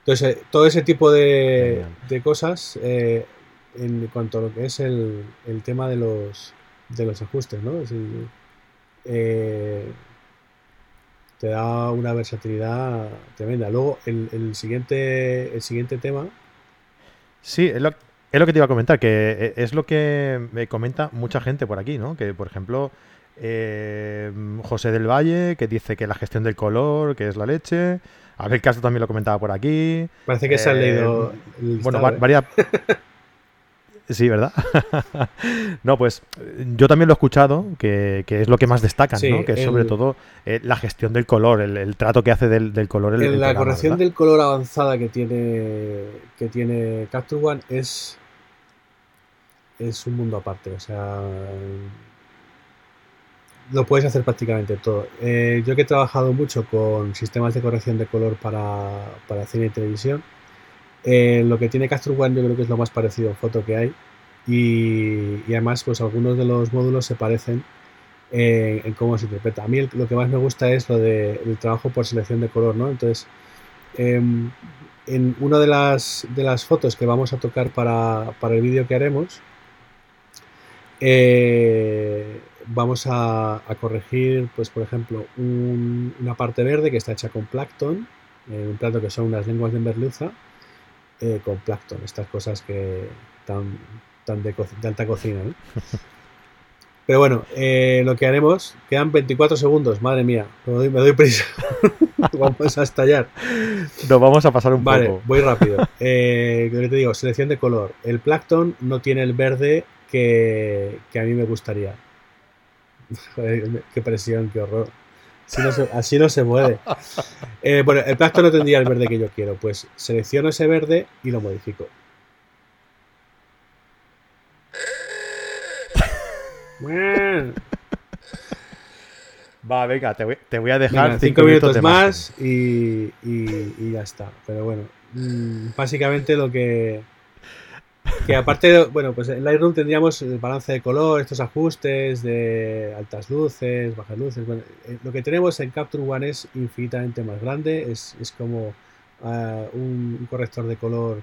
Entonces, eh, todo ese tipo de, cosas eh, en cuanto a lo que es el, tema de los, de los ajustes, ¿no? Eh, te da una versatilidad tremenda. Luego, el, siguiente, el siguiente tema. Sí, es lo, es lo que te iba a comentar, que eh, es lo que me comenta mucha gente por aquí, ¿no? Que, por ejemplo, eh, José del Valle, que dice que la gestión del color, que es la leche. A ver, Castro también lo comentaba por aquí. Parece que se ha leído. Eh, bueno, varias. Sí, ¿verdad? no, pues yo también lo he escuchado, que, es lo que más destacan, ¿no? Que es sobre todo la gestión del color, el, trato que hace del, color. El, la corrección del color avanzada que tiene, que tiene Capture One es es un mundo aparte. O sea, lo puedes hacer prácticamente todo. Eh, yo que he trabajado mucho con sistemas de corrección de color para, cine y televisión, eh, lo que tiene Capture One yo creo que es lo más parecido en foto que hay. Y, además, pues algunos de los módulos se parecen eh, en cómo se interpreta. A mí lo que más me gusta es lo del trabajo por selección de color, ¿no? Entonces, em, en una de las, de las fotos que vamos a tocar para, para el vídeo que haremos, eh, vamos a, corregir, pues por ejemplo, una parte verde que está hecha con plancton, un plato que son unas lenguas de merluza, eh, con plancton, estas cosas que tan, tan de, alta cocina. Pero bueno, lo que haremos, quedan 24 segundos, madre mía, me doy, prisa. vamos a estallar. Nos vamos a pasar un vale, poco. voy rápido. Eh, te digo, selección de color. El plancton no tiene el verde que, a mí me gustaría. qué presión, qué horror. Así no se, puede. Eh, bueno, el pacto no tendría el verde que yo quiero. Pues selecciono ese verde y lo modifico. Va, venga, te voy, a dejar 5 minutos, más y, ya está. Pero bueno, mm, básicamente lo que, que aparte, bueno, pues en Lightroom tendríamos el balance de color, estos ajustes de altas luces, bajas luces. Eh, lo que tenemos en Capture One es infinitamente más grande, es, como ah, un, corrector de color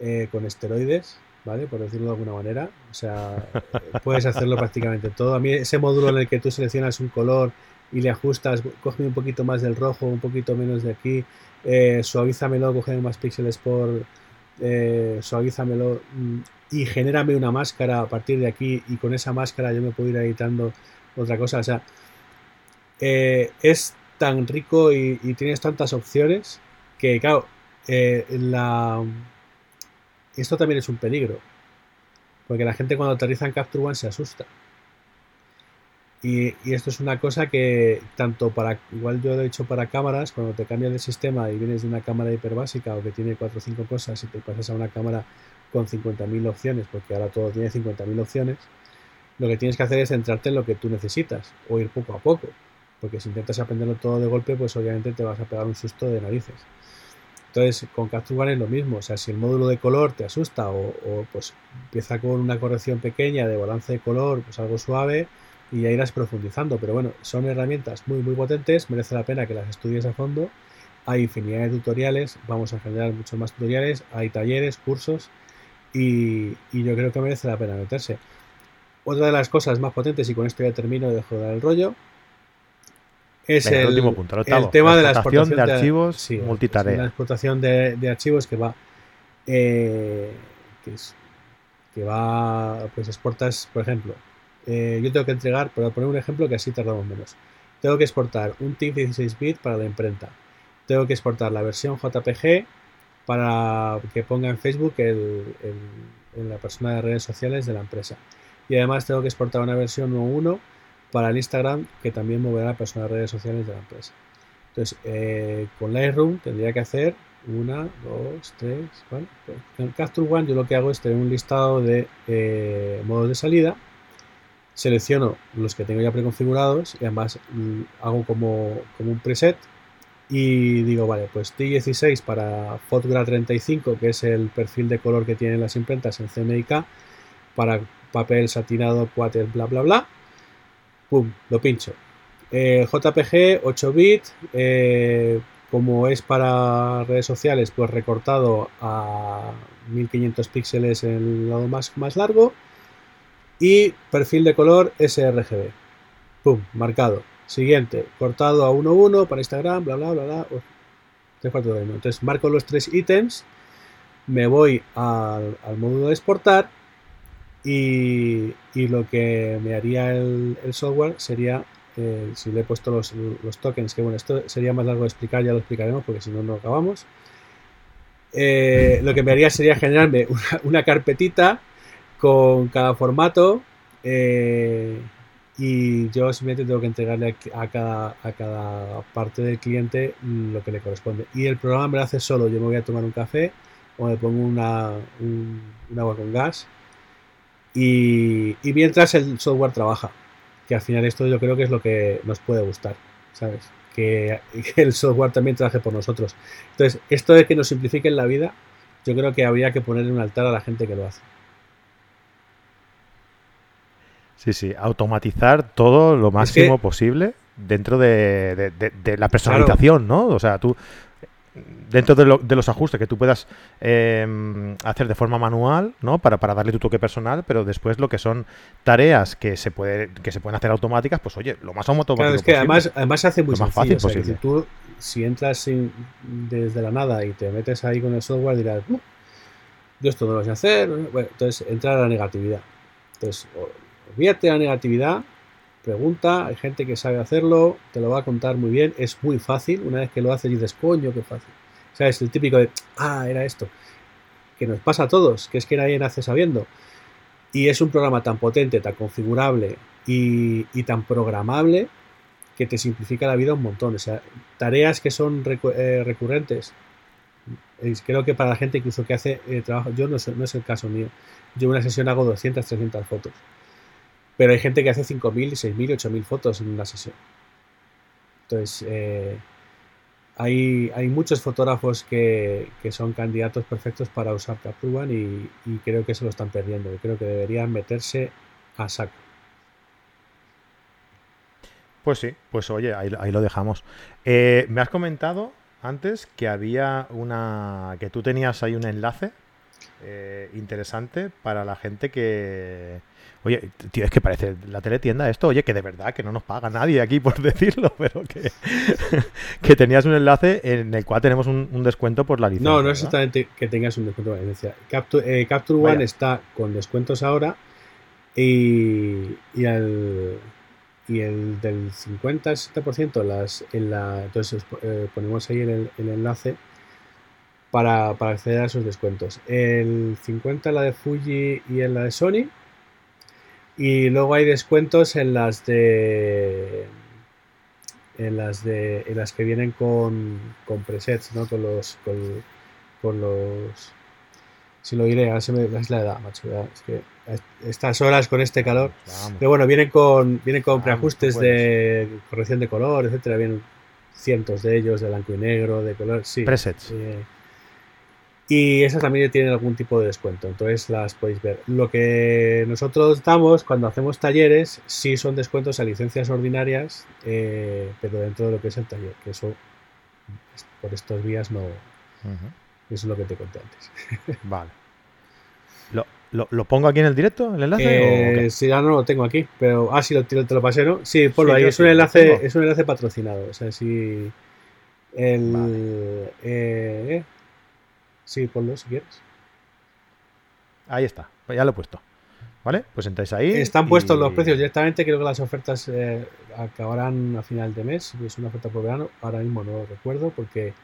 eh, con esteroides, ¿vale? Por decirlo de alguna manera. O sea, puedes hacerlo prácticamente todo. A mí ese módulo en el que tú seleccionas un color y le ajustas, coge un poquito más del rojo, un poquito menos de aquí, eh, suavízamelo, coge más píxeles por eh, suavízamelo mm, y genérame una máscara a partir de aquí y con esa máscara yo me puedo ir editando otra cosa. O sea, eh, es tan rico y, tienes tantas opciones que, claro, eh, esto también es un peligro. Porque la gente cuando aterriza en Capture One se asusta. Y, esto es una cosa que tanto para, igual yo lo he hecho para cámaras, cuando te cambias de sistema y vienes de una cámara hiper básica o que tiene 4 o 5 cosas y te pasas a una cámara con 50.000 opciones, porque ahora todo tiene 50.000 opciones, lo que tienes que hacer es centrarte en lo que tú necesitas o ir poco a poco, porque si intentas aprenderlo todo de golpe, pues obviamente te vas a pegar un susto de narices. Entonces, con Capture One es lo mismo, o sea, si el módulo de color te asusta o, o pues empieza con una corrección pequeña de balance de color, pues algo suave, y ya irás profundizando. Pero bueno, son herramientas muy muy potentes, merece la pena que las estudies a fondo. Hay infinidad de tutoriales, vamos a generar muchos más tutoriales, hay talleres, cursos y, yo creo que merece la pena meterse. Otra de las cosas más potentes, y con esto ya termino de joder el rollo, es el, tema de la exportación de, archivos multitarea. La exportación de, archivos que va, eh, que, que va, pues exportas, por ejemplo, eh, yo tengo que entregar, para poner un ejemplo que así tardamos menos, tengo que exportar un TIFF 16 bit para la imprenta, tengo que exportar la versión JPG para que ponga en Facebook en la persona de redes sociales de la empresa. Y además tengo que exportar una versión 1.1 para el Instagram que también moverá la persona de redes sociales de la empresa. Entonces, eh, con Lightroom tendría que hacer una, dos, tres, ¿vale? En Capture One yo lo que hago es tener un listado de eh, modos de salida, selecciono los que tengo ya preconfigurados y además mm, hago como, un preset y digo, vale, pues T16 para Photograph 35, que es el perfil de color que tienen las imprentas en CMYK, para papel satinado, cuater, bla, bla, bla. Pum, lo pincho. Eh, JPG 8 bits, eh, como es para redes sociales, pues recortado a 1500 píxeles en el lado más, más largo. Y perfil de color sRGB. Pum, marcado. Siguiente, cortado a 1.1 para Instagram, bla, bla, bla, bla. Entonces marco los tres ítems, me voy al, módulo de exportar y, lo que me haría el, software sería, eh, si le he puesto los, tokens, que bueno, esto sería más largo de explicar, ya lo explicaremos porque si no, no acabamos. Eh, lo que me haría sería generarme una, carpetita con cada formato. Eh, y yo simplemente tengo que entregarle a cada, a cada parte del cliente lo que le corresponde. Y el programa me lo hace solo. Yo me voy a tomar un café o me pongo una, un, agua con gas y, mientras el software trabaja. Que al final esto yo creo que es lo que nos puede gustar, ¿sabes? Que, el software también trabaje por nosotros. Entonces, esto de que nos simplifiquen la vida, yo creo que habría que ponerle un altar a la gente que lo hace. Sí, sí, automatizar todo lo máximo posible dentro de, la personalización, ¿no? O sea, tú, dentro de, los ajustes que tú puedas em, hacer de forma manual, ¿no? Para, para, darle tu toque personal, pero después lo que son tareas que se puede, que se pueden hacer automáticas, pues oye, lo más automático claro, es que además, además se hace muy fácil posible. si tú, si entras desde la nada y te metes ahí con el software, dirás, yo esto no lo sé hacer. Bueno, entonces entra la negatividad. Entonces, Olvídate la negatividad, pregunta, hay gente que sabe hacerlo, te lo va a contar muy bien, es muy fácil, una vez que lo haces dices, coño, qué fácil. O sea, es el típico de, ah, era esto, que nos pasa a todos, que es que nadie nace sabiendo. Y es un programa tan potente, tan configurable y, tan programable que te simplifica la vida un montón. O sea, tareas que son eh, recurrentes. Creo que para la gente incluso que hace eh, trabajo, yo no, no es el caso mío. Yo una sesión hago 200, 300 fotos. Pero hay gente que hace 5.000, 6.000, 8.000 fotos en una sesión. Entonces, eh, hay, hay, muchos fotógrafos que, son candidatos perfectos para usar Capture y, creo que se lo están perdiendo. Creo que deberían meterse a saco. Pues sí, pues oye, ahí, lo dejamos. Eh, me has comentado antes que había una. que tú tenías ahí un enlace eh, interesante para la gente que, Oye, tío, es que parece la teletienda esto, oye, que de verdad que no nos paga nadie aquí por decirlo, pero que, que tenías un enlace en el cual tenemos un, descuento por la licencia. No, no es exactamente que tengas un descuento por la licencia. Capture, eh, Capture One está con descuentos ahora y, y, el, y el del 50-60% las, en la, entonces eh, ponemos ahí el, el enlace para, para, acceder a esos descuentos. El 50 la de Fuji y en la de Sony y luego hay descuentos en las de. En las de. En las que vienen con, con presets, ¿no? Con los. Con, los. Si lo diré, ahora se me es la edad, macho. Es que estas horas con este calor. Pero bueno, vienen con, vienen con preajustes de corrección de color, etcétera. Vienen cientos de ellos, de blanco y negro, de color. Sí. Presets. Eh, y esas también tienen algún tipo de descuento, entonces las podéis ver. Lo que nosotros damos cuando hacemos talleres, sí son descuentos a licencias ordinarias, eh, pero dentro de lo que es el taller, que eso por estos días no... Eso es lo que te conté antes. vale. ¿Lo, lo, pongo aquí en el directo, el enlace? Eh, sí, ya no lo tengo aquí, pero... Ah, sí, lo, te, lo pasé, ¿no? Sí, ponlo ahí, es, un enlace, es un enlace patrocinado, o sea, si... El... Eh, Sí, ponlo si quieres. Ahí está, pues ya lo he puesto. ¿Vale? Pues entráis ahí. Están puestos los precios directamente. Creo que las ofertas eh, acabarán a final de mes. Es una oferta por verano. Ahora mismo no lo recuerdo porque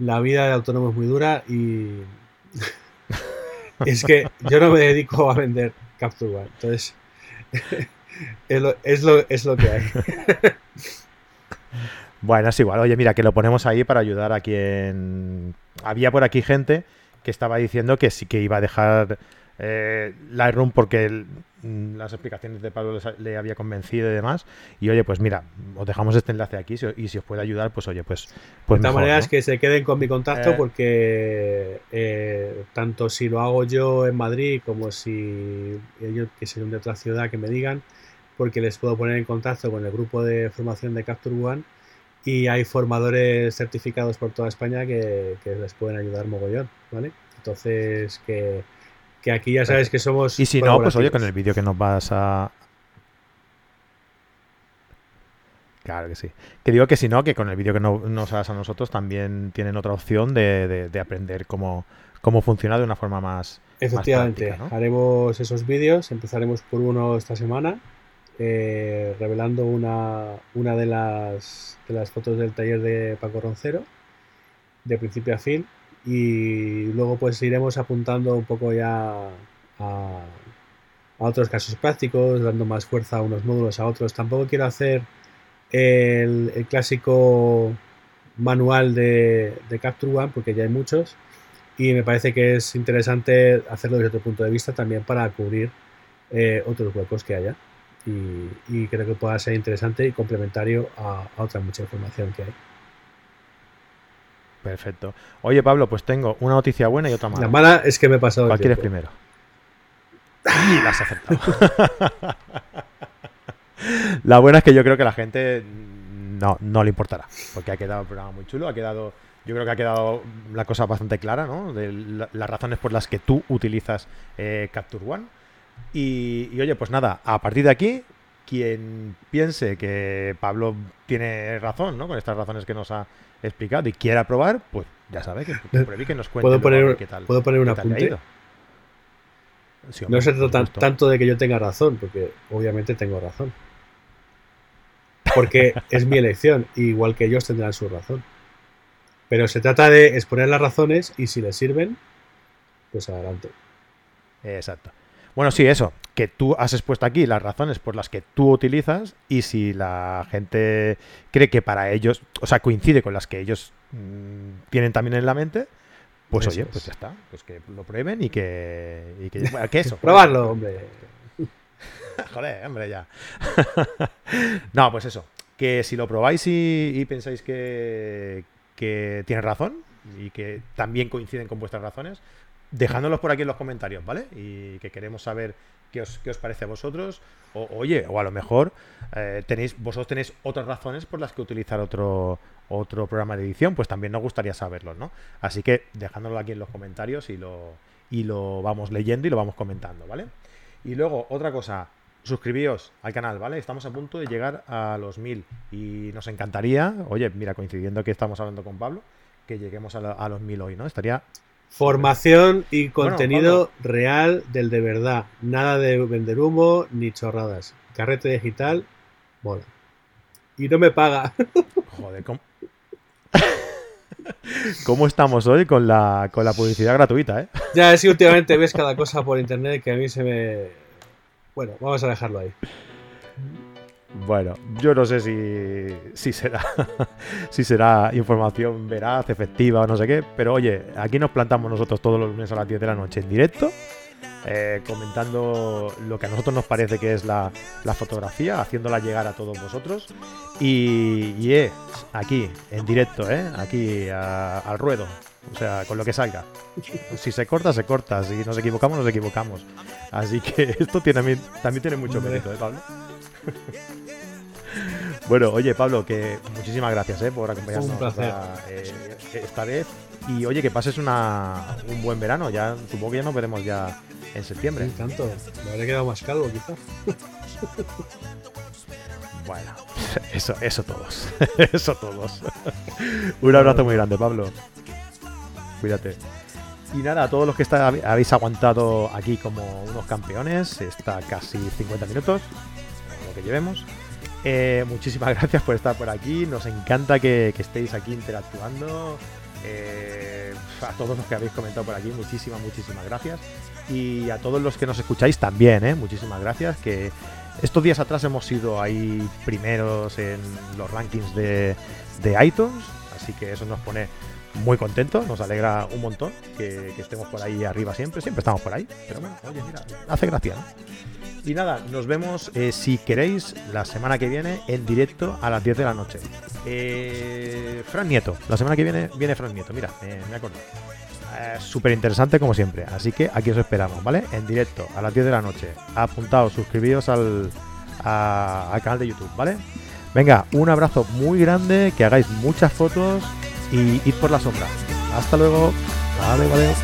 la vida de autónomo es muy dura y es que yo no me dedico a vender Capture One. Entonces, es, lo, es, lo, es lo que hay. Bueno, es igual. Oye, mira, que lo ponemos ahí para ayudar a quien... Había por aquí gente que estaba diciendo que sí que iba a dejar eh, Lightroom porque mm, las explicaciones de Pablo le había convencido y demás. Y oye, pues mira, os dejamos este enlace aquí y si os puede ayudar, pues oye, pues... pues de todas maneras, que se queden con mi contacto eh. porque eh, tanto si lo hago yo en Madrid como si ellos que son de otra ciudad que me digan, porque les puedo poner en contacto con el grupo de formación de Capture One y hay formadores certificados por toda España que, que les pueden ayudar mogollón, ¿vale? Entonces, que que aquí ya sabes que somos. Y si no, pues oye, con el vídeo que nos vas a. Claro que sí. Que digo que si no, que con el vídeo que nos hagas a nosotros también tienen otra opción de, aprender cómo, cómo funciona de una forma más. Efectivamente, haremos esos vídeos. Empezaremos por uno esta semana, eh, revelando una, una de, las, de las fotos del taller de Paco Roncero, de principio a fin y luego pues iremos apuntando un poco ya a, otros casos prácticos, dando más fuerza a unos módulos a otros. Tampoco quiero hacer el, clásico manual de, Capture One porque ya hay muchos y me parece que es interesante hacerlo desde otro punto de vista también para cubrir eh, otros huecos que haya y, creo que pueda ser interesante y complementario a otra mucha información que hay. Perfecto. Oye, Pablo, pues tengo una noticia buena y otra mala. La mala es que me he pasado. ¿Cuál quieres primero? Y la has acertado. la buena es que yo creo que la gente no, no le importará, porque ha quedado el programa muy chulo, ha quedado, yo creo que ha quedado la cosa bastante clara, ¿no? De las razones por las que tú utilizas eh, Capture One. Y, y, oye, pues nada, a partir de aquí, quien piense que Pablo tiene razón, ¿no? Con estas razones que nos ha explicado y quiera probar, pues ya sabe que, que nos cuente ¿Puedo poner, qué tal. ¿Puedo poner un apunte? no se trata tanto de que yo tenga razón, porque obviamente tengo razón. Porque es mi elección, igual que ellos tendrán su razón. Pero se trata de exponer las razones y si les sirven, pues adelante. Exacto. Bueno, sí, eso, que tú has expuesto aquí las razones por las que tú utilizas y si la gente cree que para ellos, o sea, coincide con las que ellos mm, tienen también en la mente, pues oye, pues ya está, pues que lo prueben y que, y que, eso. Probarlo, hombre. Joder, hombre, ya. no, pues eso, que si lo probáis y, pensáis que, que tiene razón y que también coinciden con vuestras razones, dejándolos por aquí en los comentarios, ¿vale? Y que queremos saber qué os, qué os parece a vosotros. O, oye, o a lo mejor eh, tenéis, vosotros tenéis otras razones por las que utilizar otro, otro programa de edición, pues también nos gustaría saberlo, ¿no? Así que dejándolo aquí en los comentarios y lo, y lo vamos leyendo y lo vamos comentando, ¿vale? Y luego, otra cosa, suscribíos al canal, ¿vale? Estamos a punto de llegar a los mil y nos encantaría, oye, mira, coincidiendo que estamos hablando con Pablo, que lleguemos a, a los mil hoy, ¿no? Estaría Formación y contenido real del de verdad. Nada de vender humo ni chorradas. Carrete digital, mola. Y no me paga. Joder, ¿cómo? ¿Cómo estamos hoy con la, con la publicidad gratuita, eh? Ya, es que últimamente ves cada cosa por internet que a mí se me... Bueno, vamos a dejarlo ahí. Bueno, yo no sé si, si, será, si será información veraz, efectiva o no sé qué, pero oye, aquí nos plantamos nosotros todos los lunes a las 10 de la noche en directo, eh, comentando lo que a nosotros nos parece que es la, fotografía, haciéndola llegar a todos vosotros. Y, es aquí, en directo, ¿eh? aquí al ruedo, o sea, con lo que salga. Si se corta, se corta, si nos equivocamos, nos equivocamos. Así que esto tiene, también tiene mucho mérito, ¿eh, Pablo? Bueno, oye Pablo, que muchísimas gracias eh, por acompañarnos eh, esta, vez. Y oye, que pases una, un buen verano. Ya supongo que ya nos veremos ya en septiembre. Sí, tanto. Me habría quedado más calvo, quizás. Bueno, eso, eso todos. eso todos. un abrazo muy grande, Pablo. Cuídate. Y nada, a todos los que está, habéis aguantado aquí como unos campeones, está casi 50 minutos, que llevemos. Eh, muchísimas gracias por estar por aquí. Nos encanta que, estéis aquí interactuando. Eh, a todos los que habéis comentado por aquí, muchísimas, muchísimas gracias. Y a todos los que nos escucháis también, ¿eh? muchísimas gracias. Que, Estos días atrás hemos sido ahí primeros en los rankings de, de iTunes, así que eso nos pone muy contentos, nos alegra un montón que, estemos por ahí arriba siempre, siempre estamos por ahí, pero bueno, oye, mira, hace gracia, Y nada, nos vemos eh, si queréis la semana que viene en directo a las 10 de la noche. Eh, Fran Nieto, la semana que viene viene Fran Nieto, mira, me acuerdo. Eh, Súper interesante como siempre, así que aquí os esperamos, ¿vale? En directo a las 10 de la noche. Apuntaos, suscribíos al, al canal de YouTube, ¿vale? Venga, un abrazo muy grande, que hagáis muchas fotos y id por la sombra. Hasta luego. Vale, vale.